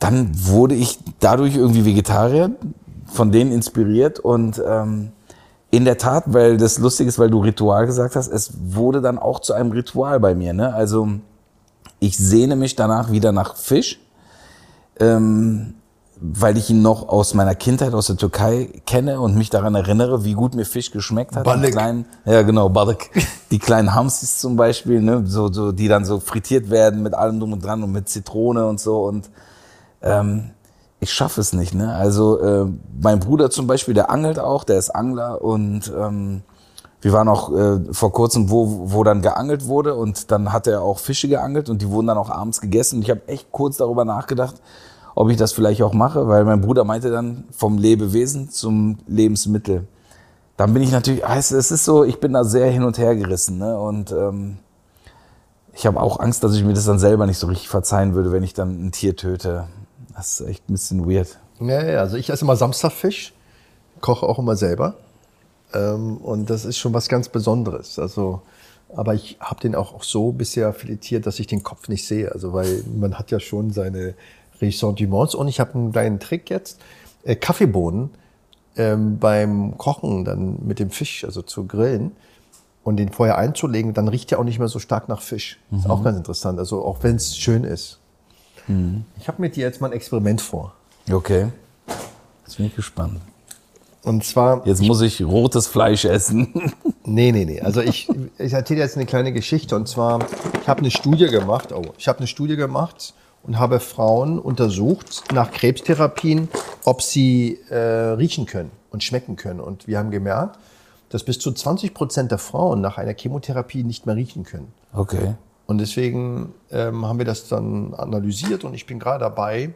Speaker 3: dann wurde ich dadurch irgendwie Vegetarier, von denen inspiriert und ähm, in der Tat, weil das lustig ist, weil du Ritual gesagt hast, es wurde dann auch zu einem Ritual bei mir. Ne? Also ich sehne mich danach wieder nach Fisch, ähm, weil ich ihn noch aus meiner Kindheit aus der Türkei kenne und mich daran erinnere, wie gut mir Fisch geschmeckt hat. Die
Speaker 2: Balık.
Speaker 3: kleinen, ja genau, Balık. Die kleinen Hamsis zum Beispiel, ne? so, so, die dann so frittiert werden mit allem drum und dran und mit Zitrone und so und ähm, ich schaffe es nicht. Ne? Also äh, mein Bruder zum Beispiel, der angelt auch, der ist Angler und ähm, wir waren auch äh, vor kurzem, wo, wo dann geangelt wurde und dann hat er auch Fische geangelt und die wurden dann auch abends gegessen. Und ich habe echt kurz darüber nachgedacht, ob ich das vielleicht auch mache, weil mein Bruder meinte dann vom Lebewesen zum Lebensmittel. Dann bin ich natürlich, es ist so, ich bin da sehr hin und her gerissen. Ne? Und ähm, ich habe auch Angst, dass ich mir das dann selber nicht so richtig verzeihen würde, wenn ich dann ein Tier töte. Das ist echt ein bisschen weird.
Speaker 2: Ja, also ich esse immer Samstagfisch, koche auch immer selber. Ähm, und das ist schon was ganz Besonderes. Also, aber ich habe den auch, auch so bisher filetiert, dass ich den Kopf nicht sehe. Also, weil man hat ja schon seine Ressentiments. Und ich habe einen kleinen Trick jetzt. Äh, Kaffeebohnen ähm, beim Kochen dann mit dem Fisch, also zu grillen und den vorher einzulegen, dann riecht er auch nicht mehr so stark nach Fisch. Ist auch ganz interessant. Also auch wenn es schön ist. Ich habe mit dir jetzt mal ein Experiment vor.
Speaker 3: Okay. Jetzt bin ich gespannt.
Speaker 2: Und zwar,
Speaker 3: Jetzt muss ich rotes Fleisch essen.
Speaker 2: nee, nee, nee. Also ich, ich erzähle jetzt eine kleine Geschichte. Und zwar, ich habe eine Studie gemacht. Oh, ich habe eine Studie gemacht und habe Frauen untersucht nach Krebstherapien, ob sie äh, riechen können und schmecken können. Und wir haben gemerkt, dass bis zu 20 Prozent der Frauen nach einer Chemotherapie nicht mehr riechen können.
Speaker 3: Okay.
Speaker 2: Und deswegen ähm, haben wir das dann analysiert und ich bin gerade dabei,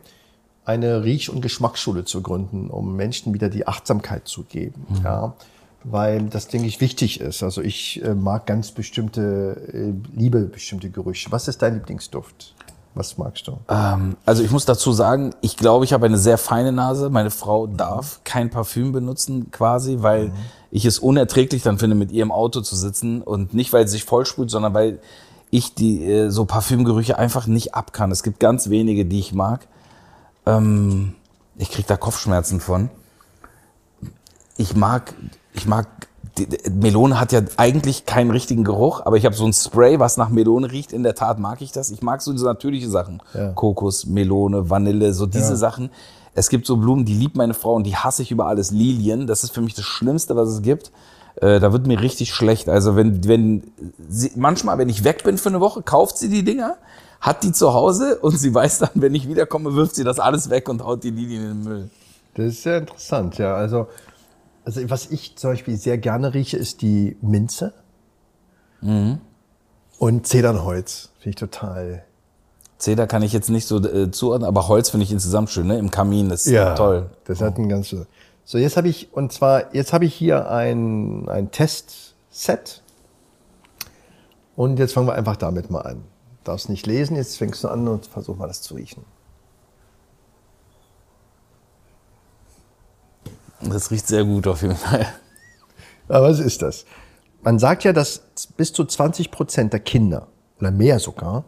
Speaker 2: eine Riech- und Geschmacksschule zu gründen, um Menschen wieder die Achtsamkeit zu geben. Ja, weil das, denke ich, wichtig ist. Also ich äh, mag ganz bestimmte, äh, liebe bestimmte Gerüche. Was ist dein Lieblingsduft? Was magst du?
Speaker 3: Ähm, also ich muss dazu sagen, ich glaube, ich habe eine sehr feine Nase. Meine Frau darf kein Parfüm benutzen, quasi, weil ich es unerträglich dann finde, mit ihr im Auto zu sitzen und nicht, weil sie sich vollspült, sondern weil ich die äh, so Parfümgerüche einfach nicht ab kann. Es gibt ganz wenige, die ich mag. Ähm, ich krieg da Kopfschmerzen von. Ich mag, ich mag, die, die Melone hat ja eigentlich keinen richtigen Geruch, aber ich habe so ein Spray, was nach Melone riecht. In der Tat mag ich das. Ich mag so diese natürliche Sachen.
Speaker 2: Ja.
Speaker 3: Kokos, Melone, Vanille, so diese
Speaker 2: Ja.
Speaker 3: Sachen. Es gibt so Blumen, die liebt meine Frau und die hasse ich über alles. Lilien, das ist für mich das Schlimmste, was es gibt. Äh, da wird mir richtig schlecht. Also wenn, wenn sie, manchmal, wenn ich weg bin für eine Woche, kauft sie die Dinger, hat die zu Hause und sie weiß dann, wenn ich wiederkomme, wirft sie das alles weg und haut die Lilien in den Müll.
Speaker 2: Das ist sehr interessant, ja. Also, also was ich zum Beispiel sehr gerne rieche, ist die Minze und Zedernholz. Finde ich total.
Speaker 3: Zeder kann ich jetzt nicht so äh, zuordnen, aber Holz finde ich insgesamt schön, ne? Im Kamin, das ist toll.
Speaker 2: Das hat ein ganz. So, jetzt habe ich, und zwar, jetzt habe ich hier ein, ein Testset. Und jetzt fangen wir einfach damit mal an. Darfst nicht lesen, jetzt fängst du an und versuch mal das zu riechen.
Speaker 3: Das riecht sehr gut auf jeden Fall.
Speaker 2: Aber was ist das? Man sagt ja, dass bis zu 20 Prozent der Kinder oder mehr sogar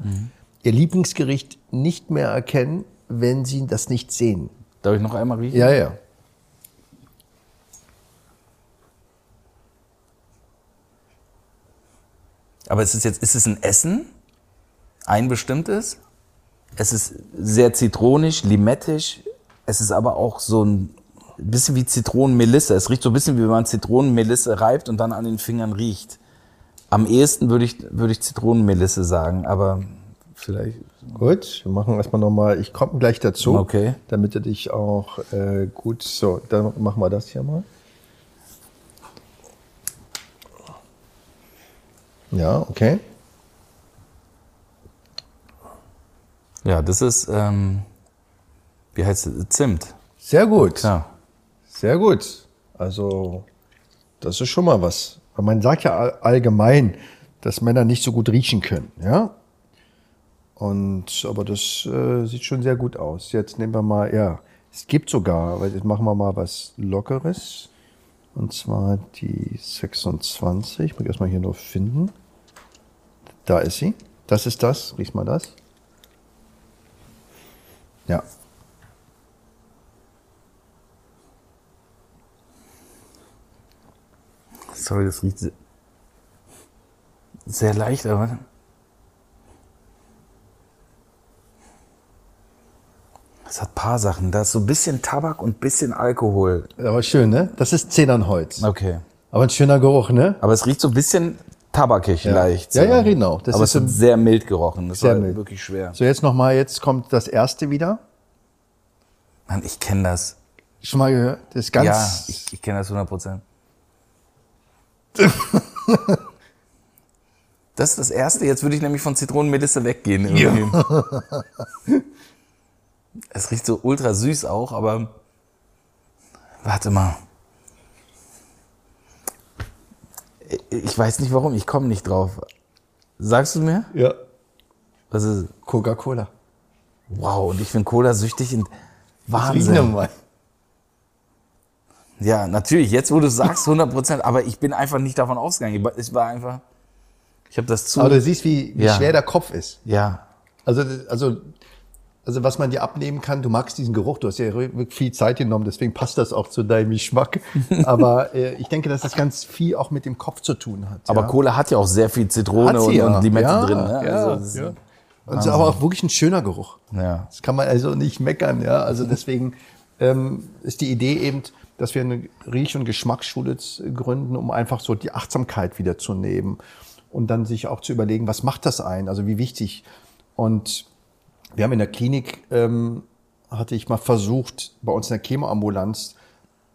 Speaker 2: ihr Lieblingsgericht nicht mehr erkennen, wenn sie das nicht sehen.
Speaker 3: Darf ich noch einmal riechen?
Speaker 2: Ja, ja.
Speaker 3: Aber es ist jetzt, ist es ein Essen? Ein bestimmtes? Es ist sehr zitronig, limettisch. Es ist aber auch so ein bisschen wie Zitronenmelisse. Es riecht so ein bisschen wie wenn man Zitronenmelisse reibt und dann an den Fingern riecht. Am ehesten würde ich, würde ich Zitronenmelisse sagen, aber vielleicht.
Speaker 2: Gut, wir machen erstmal nochmal, ich komme gleich dazu,
Speaker 3: Okay.
Speaker 2: damit du dich auch äh, gut, so, dann machen wir das hier mal. Ja, okay.
Speaker 3: Ja, das ist, ähm, wie heißt es? Zimt.
Speaker 2: Sehr gut.
Speaker 3: Klar.
Speaker 2: Sehr gut. Also, das ist schon mal was. Aber man sagt ja all- allgemein, dass Männer nicht so gut riechen können, ja? Und, aber das äh, sieht schon sehr gut aus. Jetzt nehmen wir mal, ja, es gibt sogar, weil jetzt machen wir mal was Lockeres. Und zwar die 26. Ich muss erstmal hier nur finden. Da ist sie. Das ist das. Riech mal das. Ja.
Speaker 3: Sorry, das riecht sehr, leicht, aber. Es hat paar Sachen. Da ist so ein bisschen Tabak und ein bisschen Alkohol.
Speaker 2: Aber schön, ne? Das ist Zedernholz.
Speaker 3: Okay.
Speaker 2: Aber ein schöner Geruch, ne?
Speaker 3: Aber es riecht so ein bisschen tabakig leicht.
Speaker 2: Ja, ja, genau. Das
Speaker 3: aber
Speaker 2: ist
Speaker 3: es hat sehr mild gerochen. Das
Speaker 2: Sehr
Speaker 3: war
Speaker 2: mild.
Speaker 3: wirklich schwer.
Speaker 2: So, jetzt nochmal, jetzt kommt das erste wieder.
Speaker 3: Mann, ich kenne das.
Speaker 2: Schon mal gehört? Das ist ganz.
Speaker 3: ja, ich, ich kenne das 100 Prozent. Das ist das Erste. Jetzt würde ich nämlich von Zitronenmelisse weggehen. Irgendwie. Es riecht so ultra süß auch, aber warte mal. Ich weiß nicht warum, ich komme nicht drauf. Sagst du mir?
Speaker 2: ja.
Speaker 3: Was ist?
Speaker 2: Coca-Cola.
Speaker 3: Wow, und ich bin Cola süchtig und Wahnsinn. Ja, natürlich, jetzt wo du sagst, 100 Prozent, aber ich bin einfach nicht davon ausgegangen. Es war einfach, ich habe das zu,
Speaker 2: Aber du siehst, wie, wie
Speaker 3: Ja.
Speaker 2: schwer der Kopf ist.
Speaker 3: ja,
Speaker 2: Also, also, also, was man dir abnehmen kann, du magst diesen Geruch, du hast ja wirklich viel Zeit genommen, deswegen passt das auch zu deinem Geschmack. Aber äh, ich denke, dass das ganz viel auch mit dem Kopf zu tun hat.
Speaker 3: aber
Speaker 2: ja.
Speaker 3: Cola hat ja auch sehr viel Zitrone und,
Speaker 2: ja.
Speaker 3: und Limette drin. Ne?
Speaker 2: Ja,
Speaker 3: Also, das ist-
Speaker 2: ja. Und es ist aber auch wirklich ein schöner Geruch.
Speaker 3: ja.
Speaker 2: Das kann man also nicht meckern, ja. Also deswegen ähm, ist die Idee eben, dass wir eine Riech- und Geschmacksschule gründen, um einfach so die Achtsamkeit wiederzunehmen und dann sich auch zu überlegen, was macht das ein? Also wie wichtig. Und wir haben in der Klinik, ähm, hatte ich mal versucht, bei uns in der Chemoambulanz,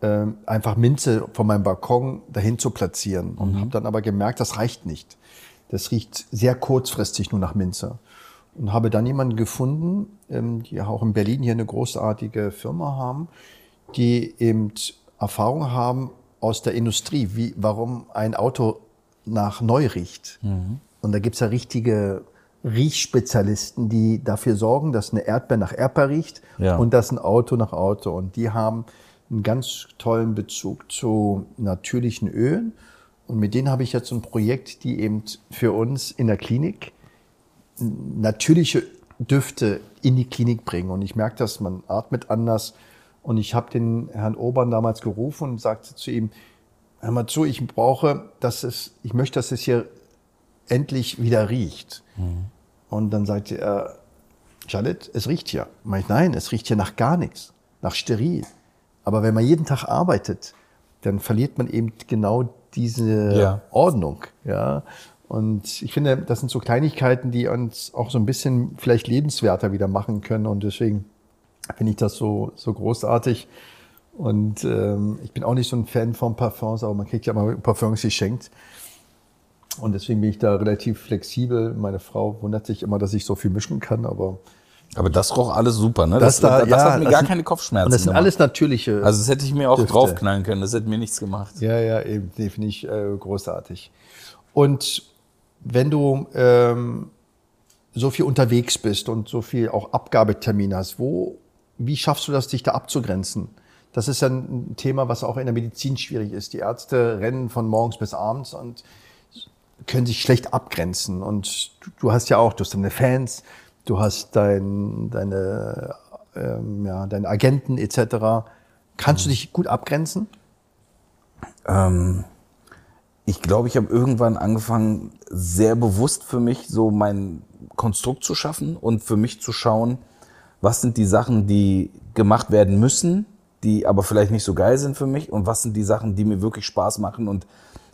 Speaker 2: ähm, einfach Minze von meinem Balkon dahin zu platzieren und habe dann aber gemerkt, das reicht nicht. Das riecht sehr kurzfristig nur nach Minze. Und habe dann jemanden gefunden, ähm, die auch in Berlin hier eine großartige Firma haben, die eben Erfahrung haben aus der Industrie, wie, warum ein Auto nach neu riecht. Und da gibt's ja richtige Riechspezialisten, die dafür sorgen, dass eine Erdbeer nach Erdbeer riecht
Speaker 3: Ja.
Speaker 2: und dass ein Auto nach Auto. Und die haben einen ganz tollen Bezug zu natürlichen Ölen. Und mit denen habe ich jetzt ein Projekt, die eben für uns in der Klinik natürliche Düfte in die Klinik bringen. Und ich merke, dass man atmet anders. Und ich habe den Herrn Obern damals gerufen und sagte zu ihm, hör mal zu, ich brauche, dass es, ich möchte, dass es hier endlich wieder riecht. Und dann sagte er, Jalet, es riecht hier. Mach ich, nein, es riecht hier nach gar nichts, nach steril. Aber wenn man jeden Tag arbeitet, dann verliert man eben genau diese
Speaker 3: Ja.
Speaker 2: Ordnung. Ja. Und ich finde, das sind so Kleinigkeiten, die uns auch so ein bisschen vielleicht lebenswerter wieder machen können. Und deswegen finde ich das so, so großartig. Und ähm, ich bin auch nicht so ein Fan von Parfums, aber man kriegt ja mal Parfums geschenkt. Und deswegen bin ich da relativ flexibel. Meine Frau wundert sich immer, dass ich so viel mischen kann, aber
Speaker 3: Aber das roch alles super, ne?
Speaker 2: Das da-
Speaker 3: das
Speaker 2: ja,
Speaker 3: hat mir
Speaker 2: das
Speaker 3: gar
Speaker 2: sind-
Speaker 3: keine Kopfschmerzen
Speaker 2: und das sind
Speaker 3: gemacht.
Speaker 2: alles natürliche.
Speaker 3: Also das hätte ich mir auch
Speaker 2: Düfte.
Speaker 3: draufknallen können, das hätte mir nichts gemacht.
Speaker 2: Ja, ja, eben, nee, finde ich äh, großartig. Und wenn du ähm, so viel unterwegs bist und so viel auch Abgabetermine hast, wo, wie schaffst du das, dich da abzugrenzen? Das ist ja ein Thema, was auch in der Medizin schwierig ist. Die Ärzte rennen von morgens bis abends und können sich schlecht abgrenzen. Und du, du hast ja auch, du hast deine Fans, du hast dein, deine, ähm, ja, deine Agenten etc. Kannst du dich gut abgrenzen?
Speaker 3: Ähm, ich glaube, ich habe irgendwann angefangen, sehr bewusst für mich so mein Konstrukt zu schaffen und für mich zu schauen, was sind die Sachen, die gemacht werden müssen, die aber vielleicht nicht so geil sind für mich und was sind die Sachen, die mir wirklich Spaß machen und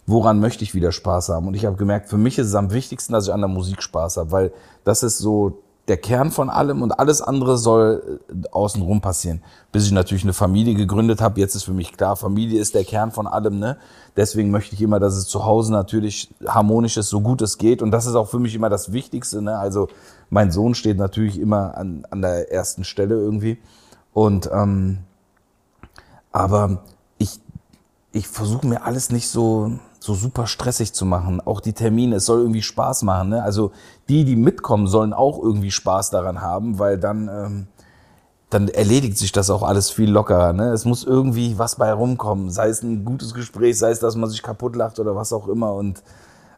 Speaker 3: woran möchte ich wieder Spaß haben. Und ich habe gemerkt, für mich ist es am wichtigsten, dass ich an der Musik Spaß habe, weil das ist so der Kern von allem und alles andere soll äh, außenrum passieren. Bis ich natürlich eine Familie gegründet habe, jetzt ist für mich klar, Familie ist der Kern von allem. Ne? Deswegen möchte ich immer, dass es zu Hause natürlich harmonisch ist, so gut es geht. Und das ist auch für mich immer das Wichtigste. Ne? Also mein Sohn steht natürlich immer an, an der ersten Stelle irgendwie. Und ähm, aber ich, ich versuche mir alles nicht so, so super stressig zu machen. Auch die Termine, es soll irgendwie Spaß machen. Ne? Also die, die mitkommen, sollen auch irgendwie Spaß daran haben, weil dann, ähm, dann erledigt sich das auch alles viel lockerer. Ne? Es muss irgendwie was bei rumkommen. Sei es ein gutes Gespräch, sei es, dass man sich kaputt lacht oder was auch immer. Und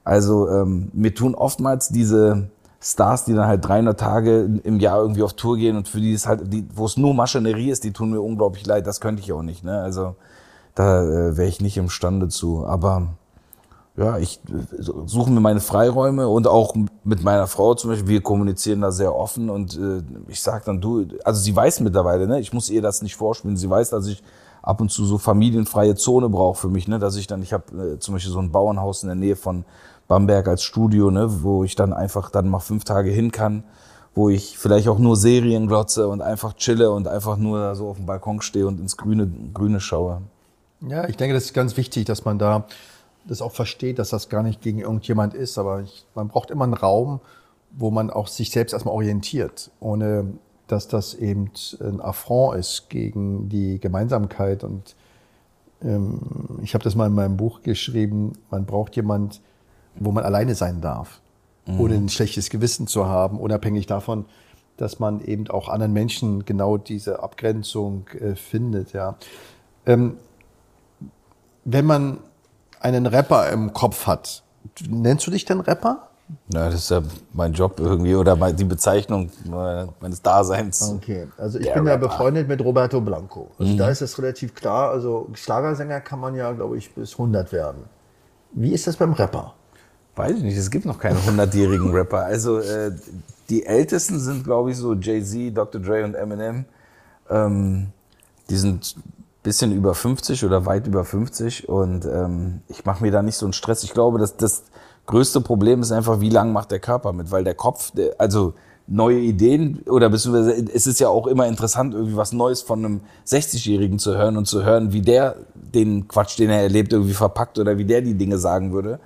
Speaker 3: also ähm, mir tun oftmals diese Stars, die dann halt 300 Tage im Jahr irgendwie auf Tour gehen und für die es halt, die, wo es nur Maschinerie ist, die tun mir unglaublich leid. Das könnte ich auch nicht. Ne? Also da äh, wäre ich nicht imstande zu. Aber ja, ich äh, suche mir meine Freiräume und auch mit meiner Frau zum Beispiel, wir kommunizieren da sehr offen und äh, ich sag dann, du, also sie weiß mittlerweile, ne, ich muss ihr das nicht vorspielen, sie weiß, dass ich ab und zu so familienfreie Zone brauche für mich, ne, dass ich dann, ich habe äh, zum Beispiel so ein Bauernhaus in der Nähe von Bamberg als Studio, ne, wo ich dann einfach dann mal fünf Tage hin kann, wo ich vielleicht auch nur Serien glotze und einfach chille und einfach nur so auf dem Balkon stehe und ins Grüne, Grüne schaue.
Speaker 2: Ja, ich denke, das ist ganz wichtig, dass man da das auch versteht, dass das gar nicht gegen irgendjemand ist, aber ich, man braucht immer einen Raum, wo man auch sich selbst erstmal orientiert, ohne dass das eben ein Affront ist gegen die Gemeinsamkeit. Und ähm, ich habe das mal in meinem Buch geschrieben, man braucht jemand, wo man alleine sein darf, ohne ein schlechtes Gewissen zu haben, unabhängig davon, dass man eben auch anderen Menschen genau diese Abgrenzung äh, findet. Ja. Ähm, wenn man einen Rapper im Kopf hat, nennst du dich denn Rapper?
Speaker 3: Ja, das ist ja mein Job irgendwie oder die Bezeichnung meines Daseins.
Speaker 2: Okay, also ich
Speaker 3: Der
Speaker 2: bin ja
Speaker 3: Rapper.
Speaker 2: befreundet mit Roberto Blanco. Also da ist es relativ klar, also Schlagersänger kann man ja, glaube ich, bis 100 werden. Wie ist das beim Rapper?
Speaker 3: Weiß ich nicht, es gibt noch keine hundertjährigen Rapper. Also äh, die ältesten sind, glaube ich, so Jay-Z, Dr. Dre und Eminem. Ähm, die sind bisschen über 50 oder weit über 50 und ähm, ich mache mir da nicht so einen Stress. Ich glaube, dass das größte Problem ist einfach, wie lang macht der Körper mit, weil der Kopf, der, also neue Ideen oder beziehungsweise es ist ja auch immer interessant, irgendwie was Neues von einem 60-Jährigen zu hören und zu hören, wie der den Quatsch, den er erlebt, irgendwie verpackt oder wie der die Dinge sagen würde.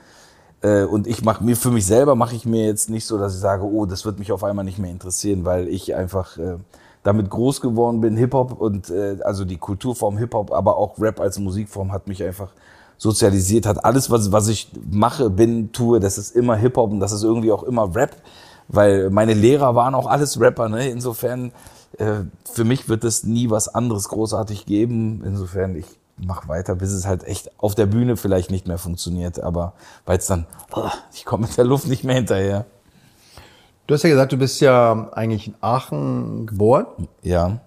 Speaker 3: Äh, Und ich mache mir für mich selber mache ich mir jetzt nicht so, dass ich sage, oh, das wird mich auf einmal nicht mehr interessieren, weil ich einfach äh, damit groß geworden bin, Hip-Hop und äh, also die Kulturform Hip-Hop, aber auch Rap als Musikform hat mich einfach sozialisiert, hat alles, was, was ich mache, bin, tue, das ist immer Hip-Hop und das ist irgendwie auch immer Rap, weil meine Lehrer waren auch alles Rapper, ne? Insofern, äh, für mich wird es nie was anderes großartig geben. Insofern, ich mach weiter, bis es halt echt auf der Bühne vielleicht nicht mehr funktioniert, aber weil es dann, oh, ich komme mit der Luft nicht mehr hinterher.
Speaker 2: Du hast ja gesagt, du bist ja eigentlich in Aachen geboren
Speaker 3: Ja.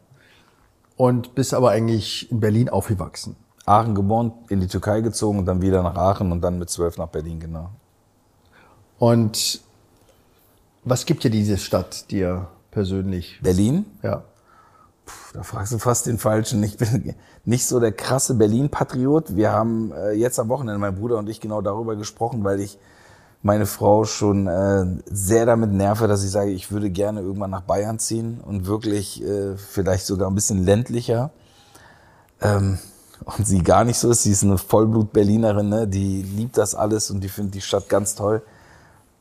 Speaker 2: und bist aber eigentlich in Berlin aufgewachsen.
Speaker 3: Aachen geboren, in die Türkei gezogen und dann wieder nach Aachen und dann mit zwölf nach Berlin, genau.
Speaker 2: Und was gibt dir diese Stadt dir persönlich?
Speaker 3: Berlin?
Speaker 2: Ja.
Speaker 3: Da fragst du fast den Falschen. Ich bin nicht so der krasse Berlin-Patriot. Wir haben äh, jetzt am Wochenende, mein Bruder und ich, genau darüber gesprochen, weil ich meine Frau schon äh, sehr damit nerve, dass ich sage, ich würde gerne irgendwann nach Bayern ziehen und wirklich äh, vielleicht sogar ein bisschen ländlicher. Ähm, und sie gar nicht so ist. Sie ist eine Vollblut-Berlinerin, ne? die liebt das alles und die findet die Stadt ganz toll.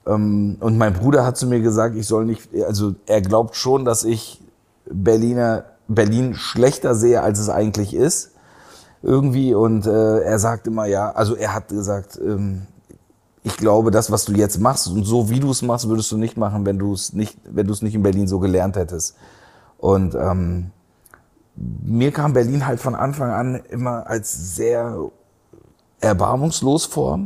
Speaker 3: Ähm, und mein Bruder hat zu mir gesagt, ich soll nicht, also er glaubt schon, dass ich Berliner, Berlin schlechter sehe, als es eigentlich ist. Irgendwie. Und äh, er sagt immer, ja, also er hat gesagt, ähm, ich glaube, das, was du jetzt machst und so wie du es machst, würdest du nicht machen, wenn du es nicht, wenn du es nicht in Berlin so gelernt hättest. Und ähm, mir kam Berlin halt von Anfang an immer als sehr erbarmungslos vor,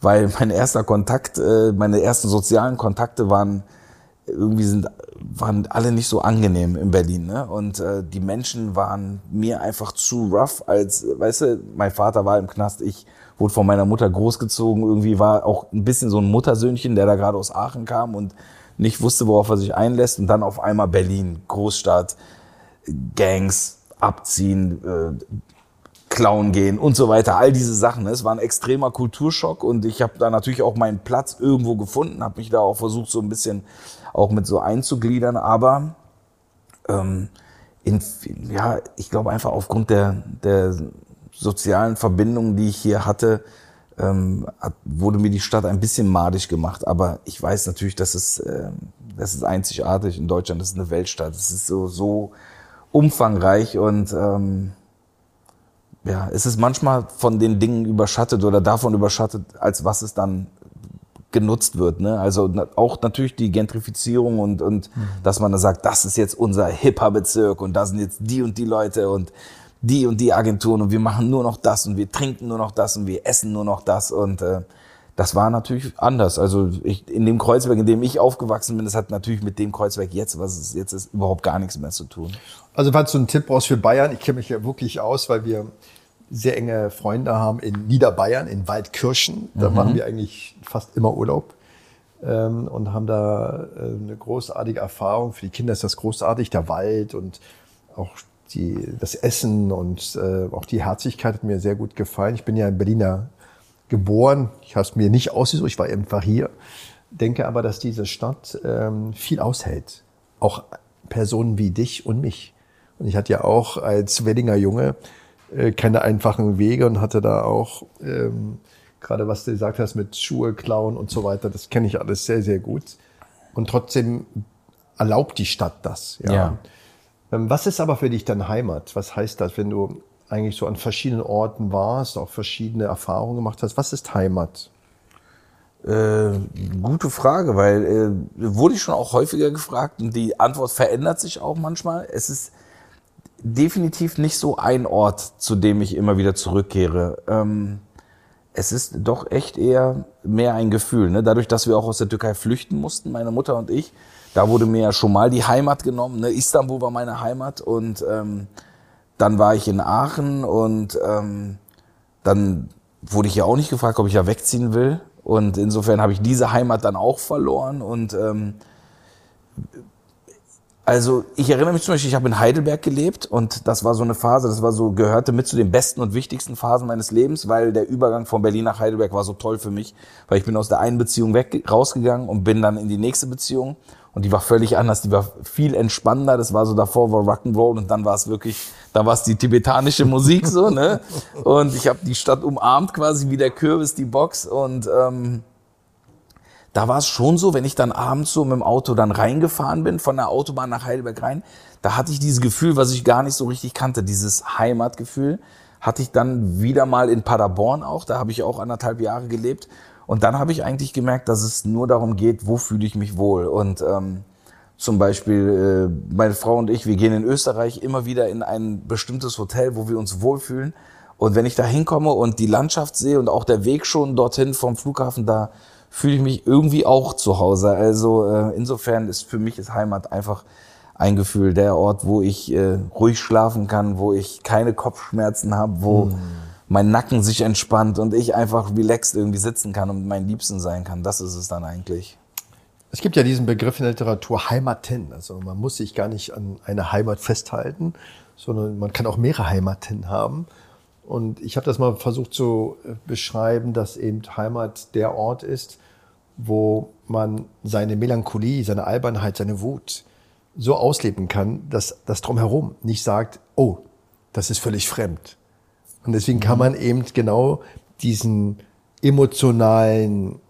Speaker 3: weil mein erster Kontakt, äh, meine ersten sozialen Kontakte waren irgendwie sind waren alle nicht so angenehm in Berlin, ne? Und äh, die Menschen waren mir einfach zu rough, als, weißt du, mein Vater war im Knast, ich wurde von meiner Mutter großgezogen, irgendwie war auch ein bisschen so ein Muttersöhnchen, der da gerade aus Aachen kam und nicht wusste, worauf er sich einlässt und dann auf einmal Berlin, Großstadt, Gangs, abziehen, äh, klauen gehen und so weiter, all diese Sachen. Ne? Es war ein extremer Kulturschock und ich habe da natürlich auch meinen Platz irgendwo gefunden, habe mich da auch versucht, so ein bisschen auch mit so einzugliedern, aber ähm, in, ja, ich glaube einfach aufgrund der, der sozialen Verbindungen, die ich hier hatte, ähm, wurde mir die Stadt ein bisschen madig gemacht. Aber ich weiß natürlich, dass es, äh, das ist einzigartig in Deutschland, das ist eine Weltstadt. Es ist so, so umfangreich und ähm, ja, es ist manchmal von den Dingen überschattet oder davon überschattet, als was es dann genutzt wird. Ne? Also auch natürlich die Gentrifizierung und, und mhm. dass man da sagt, das ist jetzt unser Hip-Hop-Bezirk und da sind jetzt die und die Leute und die und die Agenturen und wir machen nur noch das und wir trinken nur noch das und wir essen nur noch das und äh, das war natürlich anders. Also ich, in dem Kreuzberg, in dem ich aufgewachsen bin, das hat natürlich mit dem Kreuzberg jetzt, was es jetzt ist, überhaupt gar nichts mehr zu tun.
Speaker 2: Also falls du einen Tipp brauchst für Bayern, ich kenne mich ja wirklich aus, weil wir sehr enge Freunde haben in Niederbayern, in Waldkirchen. Da mhm. machen wir eigentlich fast immer Urlaub ähm, und haben da äh, eine großartige Erfahrung. Für die Kinder ist das großartig, der Wald und auch die, das Essen und äh, auch die Herzlichkeit hat mir sehr gut gefallen. Ich bin ja in Berliner geboren. Ich habe es mir nicht ausgesucht, ich war einfach hier. Denke aber, dass diese Stadt ähm, viel aushält. Auch Personen wie dich und mich. Und ich hatte ja auch als Weddinger Junge äh, keine einfachen Wege und hatte da auch, ähm, gerade was du gesagt hast mit Schuhe klauen und so weiter, das kenne ich alles sehr, sehr gut. Und trotzdem erlaubt die Stadt das. Ja. ja. Ähm, was ist aber für dich dann Heimat? Was heißt das, wenn du eigentlich so an verschiedenen Orten warst, auch verschiedene Erfahrungen gemacht hast? Was ist Heimat?
Speaker 3: Äh, gute Frage, weil äh, wurde ich schon auch häufiger gefragt und die Antwort verändert sich auch manchmal. Es ist definitiv nicht so ein Ort, zu dem ich immer wieder zurückkehre. Ähm, es ist doch echt eher mehr ein Gefühl. Ne? Dadurch, dass wir auch aus der Türkei flüchten mussten, meine Mutter und ich, da wurde mir ja schon mal die Heimat genommen. Ne? Istanbul war meine Heimat und ähm, dann war ich in Aachen und ähm, dann wurde ich ja auch nicht gefragt, ob ich ja wegziehen will. Und insofern habe ich diese Heimat dann auch verloren und ähm, also ich erinnere mich zum Beispiel, ich habe in Heidelberg gelebt und das war so eine Phase, das war so, gehörte mit zu den besten und wichtigsten Phasen meines Lebens, weil der Übergang von Berlin nach Heidelberg war so toll für mich, weil ich bin aus der einen Beziehung weg, rausgegangen und bin dann in die nächste Beziehung und die war völlig anders, die war viel entspannender, das war so davor war Rock'n'Roll und dann war es wirklich, da war es die tibetanische Musik so, ne? Und ich habe die Stadt umarmt quasi wie der Kürbis die Box und ähm, da war es schon so, wenn ich dann abends so mit dem Auto dann reingefahren bin, von der Autobahn nach Heidelberg rein, da hatte ich dieses Gefühl, was ich gar nicht so richtig kannte, dieses Heimatgefühl, hatte ich dann wieder mal in Paderborn auch, da habe ich auch anderthalb Jahre gelebt. Und dann habe ich eigentlich gemerkt, dass es nur darum geht, wo fühle ich mich wohl. Und ähm, zum Beispiel äh, meine Frau und ich, wir gehen in Österreich immer wieder in ein bestimmtes Hotel, wo wir uns wohlfühlen. Und wenn ich da hinkomme und die Landschaft sehe und auch der Weg schon dorthin vom Flughafen, da fühle ich mich irgendwie auch zu Hause. Also äh, insofern ist für mich ist Heimat einfach ein Gefühl, der Ort, wo ich äh, ruhig schlafen kann, wo ich keine Kopfschmerzen habe, wo mm. mein Nacken sich entspannt und ich einfach relaxed irgendwie sitzen kann und mein Liebsten sein kann. Das ist es dann eigentlich.
Speaker 2: Es gibt ja diesen Begriff in der Literatur Heimaten. Also man muss sich gar nicht an eine Heimat festhalten, sondern man kann auch mehrere Heimaten haben. Und ich habe das mal versucht zu äh, beschreiben, dass eben Heimat der Ort ist, wo man seine Melancholie, seine Albernheit, seine Wut so ausleben kann, dass das drumherum nicht sagt, oh, das ist völlig fremd. Und deswegen kann man eben genau diesen emotionalen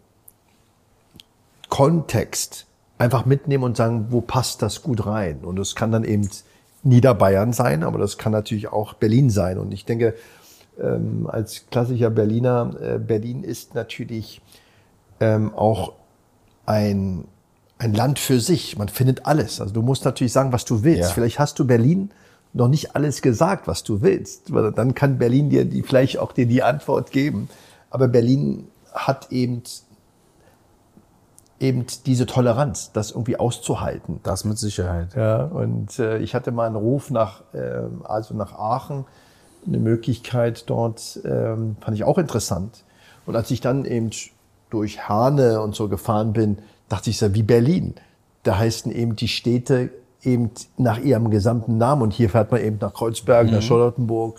Speaker 2: Kontext einfach mitnehmen und sagen, wo passt das gut rein? Und das kann dann eben Niederbayern sein, aber das kann natürlich auch Berlin sein. Und ich denke, ähm, als klassischer Berliner, äh, Berlin ist natürlich ähm, auch ein, ein Land für sich. Man findet alles. Also du musst natürlich sagen, was du willst.
Speaker 3: Ja.
Speaker 2: Vielleicht hast du Berlin noch nicht alles gesagt, was du willst. Weil Dann kann Berlin dir die, vielleicht auch dir die Antwort geben. Aber Berlin hat eben eben diese Toleranz, das irgendwie auszuhalten.
Speaker 3: Das mit Sicherheit.
Speaker 2: Ja, und äh, ich hatte mal einen Ruf nach, ähm, also nach Aachen, eine Möglichkeit dort, ähm, fand ich auch interessant. Und als ich dann eben durch Hane und so gefahren bin, dachte ich so, wie Berlin. Da heißen eben die Städte eben nach ihrem gesamten Namen. Und hier fährt man eben nach Kreuzberg, nach Charlottenburg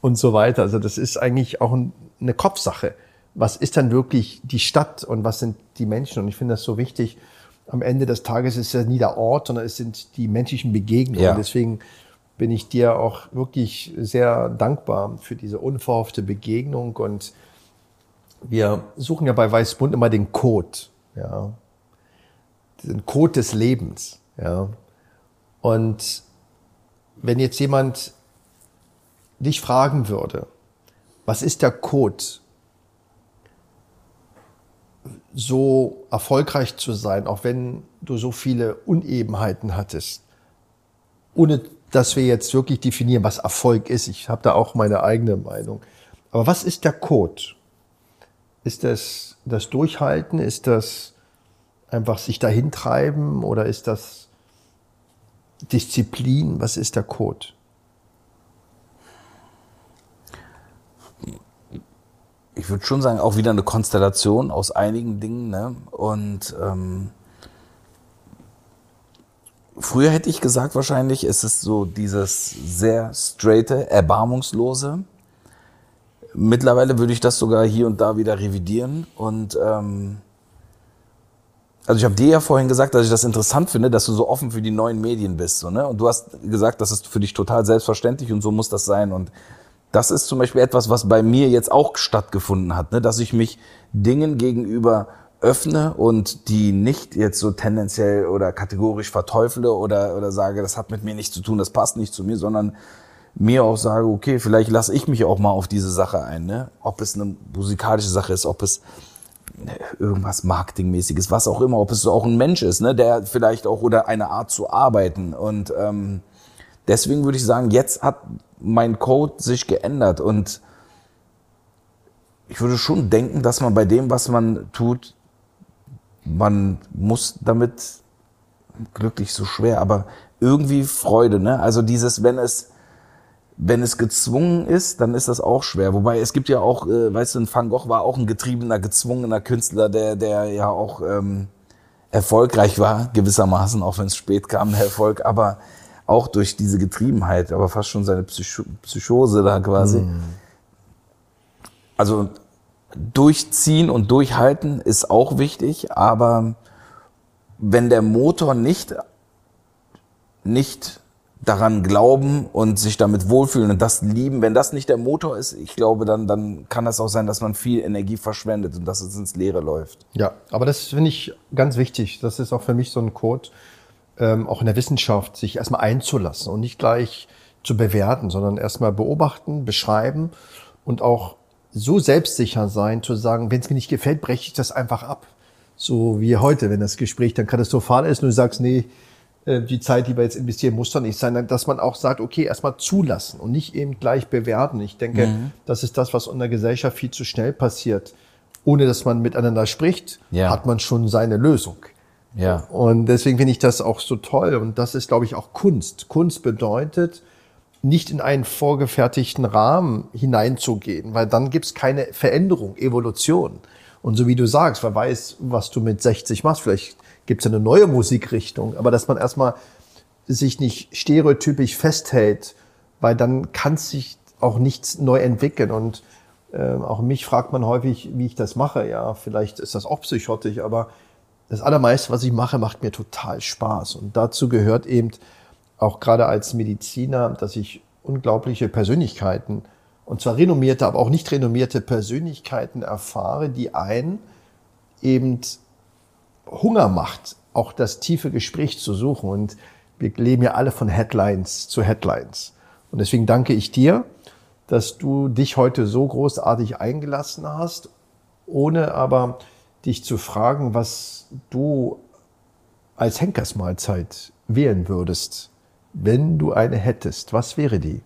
Speaker 2: und so weiter. Also das ist eigentlich auch ein, eine Kopfsache. Was ist dann wirklich die Stadt und was sind die Menschen? Und ich finde das so wichtig. Am Ende des Tages ist es ja nie der Ort, sondern es sind die menschlichen Begegnungen.
Speaker 3: Ja.
Speaker 2: Deswegen bin ich dir auch wirklich sehr dankbar für diese unverhoffte Begegnung. Und wir suchen ja bei Weißbund immer den Code, ja. Den Code des Lebens, ja. Und wenn jetzt jemand dich fragen würde, was ist der Code, so erfolgreich zu sein, auch wenn du so viele Unebenheiten hattest, ohne dass wir jetzt wirklich definieren, was Erfolg ist. Ich habe da auch meine eigene Meinung. Aber was ist der Code? Ist das das Durchhalten? Ist das einfach sich dahin treiben? Oder ist das Disziplin? Was ist der Code?
Speaker 3: ich würde schon sagen, auch wieder eine Konstellation aus einigen Dingen. Ne? Und ähm, früher hätte ich gesagt, wahrscheinlich ist es so dieses sehr straighte, erbarmungslose. Mittlerweile würde ich das sogar hier und da wieder revidieren. Und ähm, also ich habe dir ja vorhin gesagt, dass ich das interessant finde, dass du so offen für die neuen Medien bist. So, ne? Und du hast gesagt, das ist für dich total selbstverständlich und so muss das sein. Und das ist zum Beispiel etwas, was bei mir jetzt auch stattgefunden hat, ne? dass ich mich Dingen gegenüber öffne und die nicht jetzt so tendenziell oder kategorisch verteufle oder, oder sage, das hat mit mir nichts zu tun, das passt nicht zu mir, sondern mir auch sage, okay, vielleicht lasse ich mich auch mal auf diese Sache ein. Ne? Ob es eine musikalische Sache ist, ob es irgendwas Marketingmäßiges, was auch immer, ob es auch ein Mensch ist, ne, der vielleicht auch oder eine Art zu arbeiten. Und ähm, deswegen würde ich sagen, jetzt hat mein Code sich geändert und ich würde schon denken, dass man bei dem, was man tut, man muss damit glücklich so schwer, aber irgendwie Freude, ne? Also dieses, wenn es wenn es gezwungen ist, dann ist das auch schwer. Wobei es gibt ja auch, äh, weißt du, ein Van Gogh war auch ein getriebener, gezwungener Künstler, der, der ja auch ähm, erfolgreich war, gewissermaßen, auch wenn es spät kam, der Erfolg, aber auch durch diese Getriebenheit, aber fast schon seine Psycho Psychose da quasi. Also durchziehen und durchhalten ist auch wichtig, aber wenn der Motor nicht, nicht daran glauben und sich damit wohlfühlen und das lieben, wenn das nicht der Motor ist, ich glaube, dann, dann kann das auch sein, dass man viel Energie verschwendet und dass es ins Leere läuft.
Speaker 2: Ja, aber das finde ich ganz wichtig. Das ist auch für mich so ein Code, ähm, auch in der Wissenschaft, sich erstmal einzulassen und nicht gleich zu bewerten, sondern erstmal beobachten, beschreiben und auch so selbstsicher sein, zu sagen, wenn es mir nicht gefällt, breche ich das einfach ab. So wie heute, wenn das Gespräch dann katastrophal ist und du sagst, nee, die Zeit, die wir jetzt investieren, muss doch nicht sein, dass man auch sagt, okay, erstmal zulassen und nicht eben gleich bewerten. Ich denke,
Speaker 3: Mhm.
Speaker 2: das ist das, was in der Gesellschaft viel zu schnell passiert. Ohne dass man miteinander spricht,
Speaker 3: Ja.
Speaker 2: hat man schon seine Lösung.
Speaker 3: Ja.
Speaker 2: Und deswegen finde ich das auch so toll. Und das ist, glaube ich, auch Kunst. Kunst bedeutet, nicht in einen vorgefertigten Rahmen hineinzugehen, weil dann gibt's keine Veränderung, Evolution. Und so wie du sagst, wer weiß, was du mit 60 machst, vielleicht gibt's eine neue Musikrichtung, aber dass man erstmal sich nicht stereotypisch festhält, weil dann kann sich auch nichts neu entwickeln. Und ähm, auch mich fragt man häufig, wie ich das mache. Ja, vielleicht ist das auch psychotisch, aber das Allermeiste, was ich mache, macht mir total Spaß. Und dazu gehört eben auch gerade als Mediziner, dass ich unglaubliche Persönlichkeiten, und zwar renommierte, aber auch nicht renommierte Persönlichkeiten erfahre, die einen eben Hunger macht, auch das tiefe Gespräch zu suchen. Und wir leben ja alle von Headlines zu Headlines. Und deswegen danke ich dir, dass du dich heute so großartig eingelassen hast, ohne aber dich zu fragen, was du als Henkersmahlzeit wählen würdest, wenn du eine hättest. Was wäre die?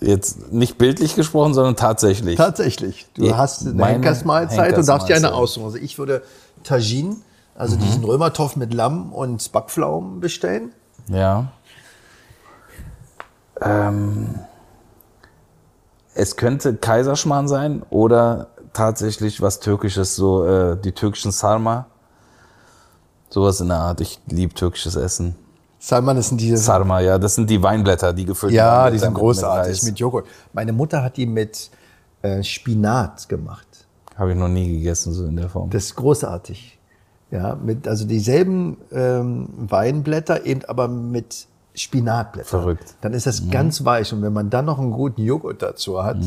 Speaker 3: Jetzt nicht bildlich gesprochen, sondern tatsächlich.
Speaker 2: Tatsächlich. Du
Speaker 3: Die-
Speaker 2: hast eine Henkersmahlzeit und darfst dir eine aussuchen. Also ich würde Tagine, also diesen Römertopf mit Lamm und Backpflaumen bestellen.
Speaker 3: Ja. Ähm, es könnte Kaiserschmarrn sein oder tatsächlich was Türkisches, so äh, die türkischen Sarma. Sowas in der Art. Ich liebe türkisches Essen.
Speaker 2: Salman, das sind diese
Speaker 3: Sarma, ja, das sind die Weinblätter, die gefüllt
Speaker 2: Ja,
Speaker 3: werden
Speaker 2: die sind großartig
Speaker 3: Mit
Speaker 2: mit. Joghurt. Meine Mutter hat die mit äh, Spinat gemacht.
Speaker 3: Habe ich noch nie gegessen, so in der Form.
Speaker 2: Das ist großartig. Ja, mit also dieselben ähm, Weinblätter, eben aber mit Spinatblättern.
Speaker 3: Verrückt.
Speaker 2: Dann ist das ganz weich und wenn man dann noch einen guten Joghurt dazu hat,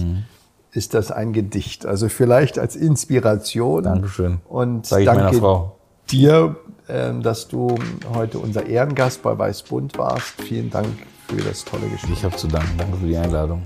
Speaker 2: ist das ein Gedicht. Also vielleicht als Inspiration.
Speaker 3: Dankeschön.
Speaker 2: Und
Speaker 3: Sag ich
Speaker 2: danke
Speaker 3: meiner Frau.
Speaker 2: dir, dass du heute unser Ehrengast bei Weißbund warst. Vielen Dank für das tolle Gespräch.
Speaker 3: Ich habe zu danken. Danke für die Einladung.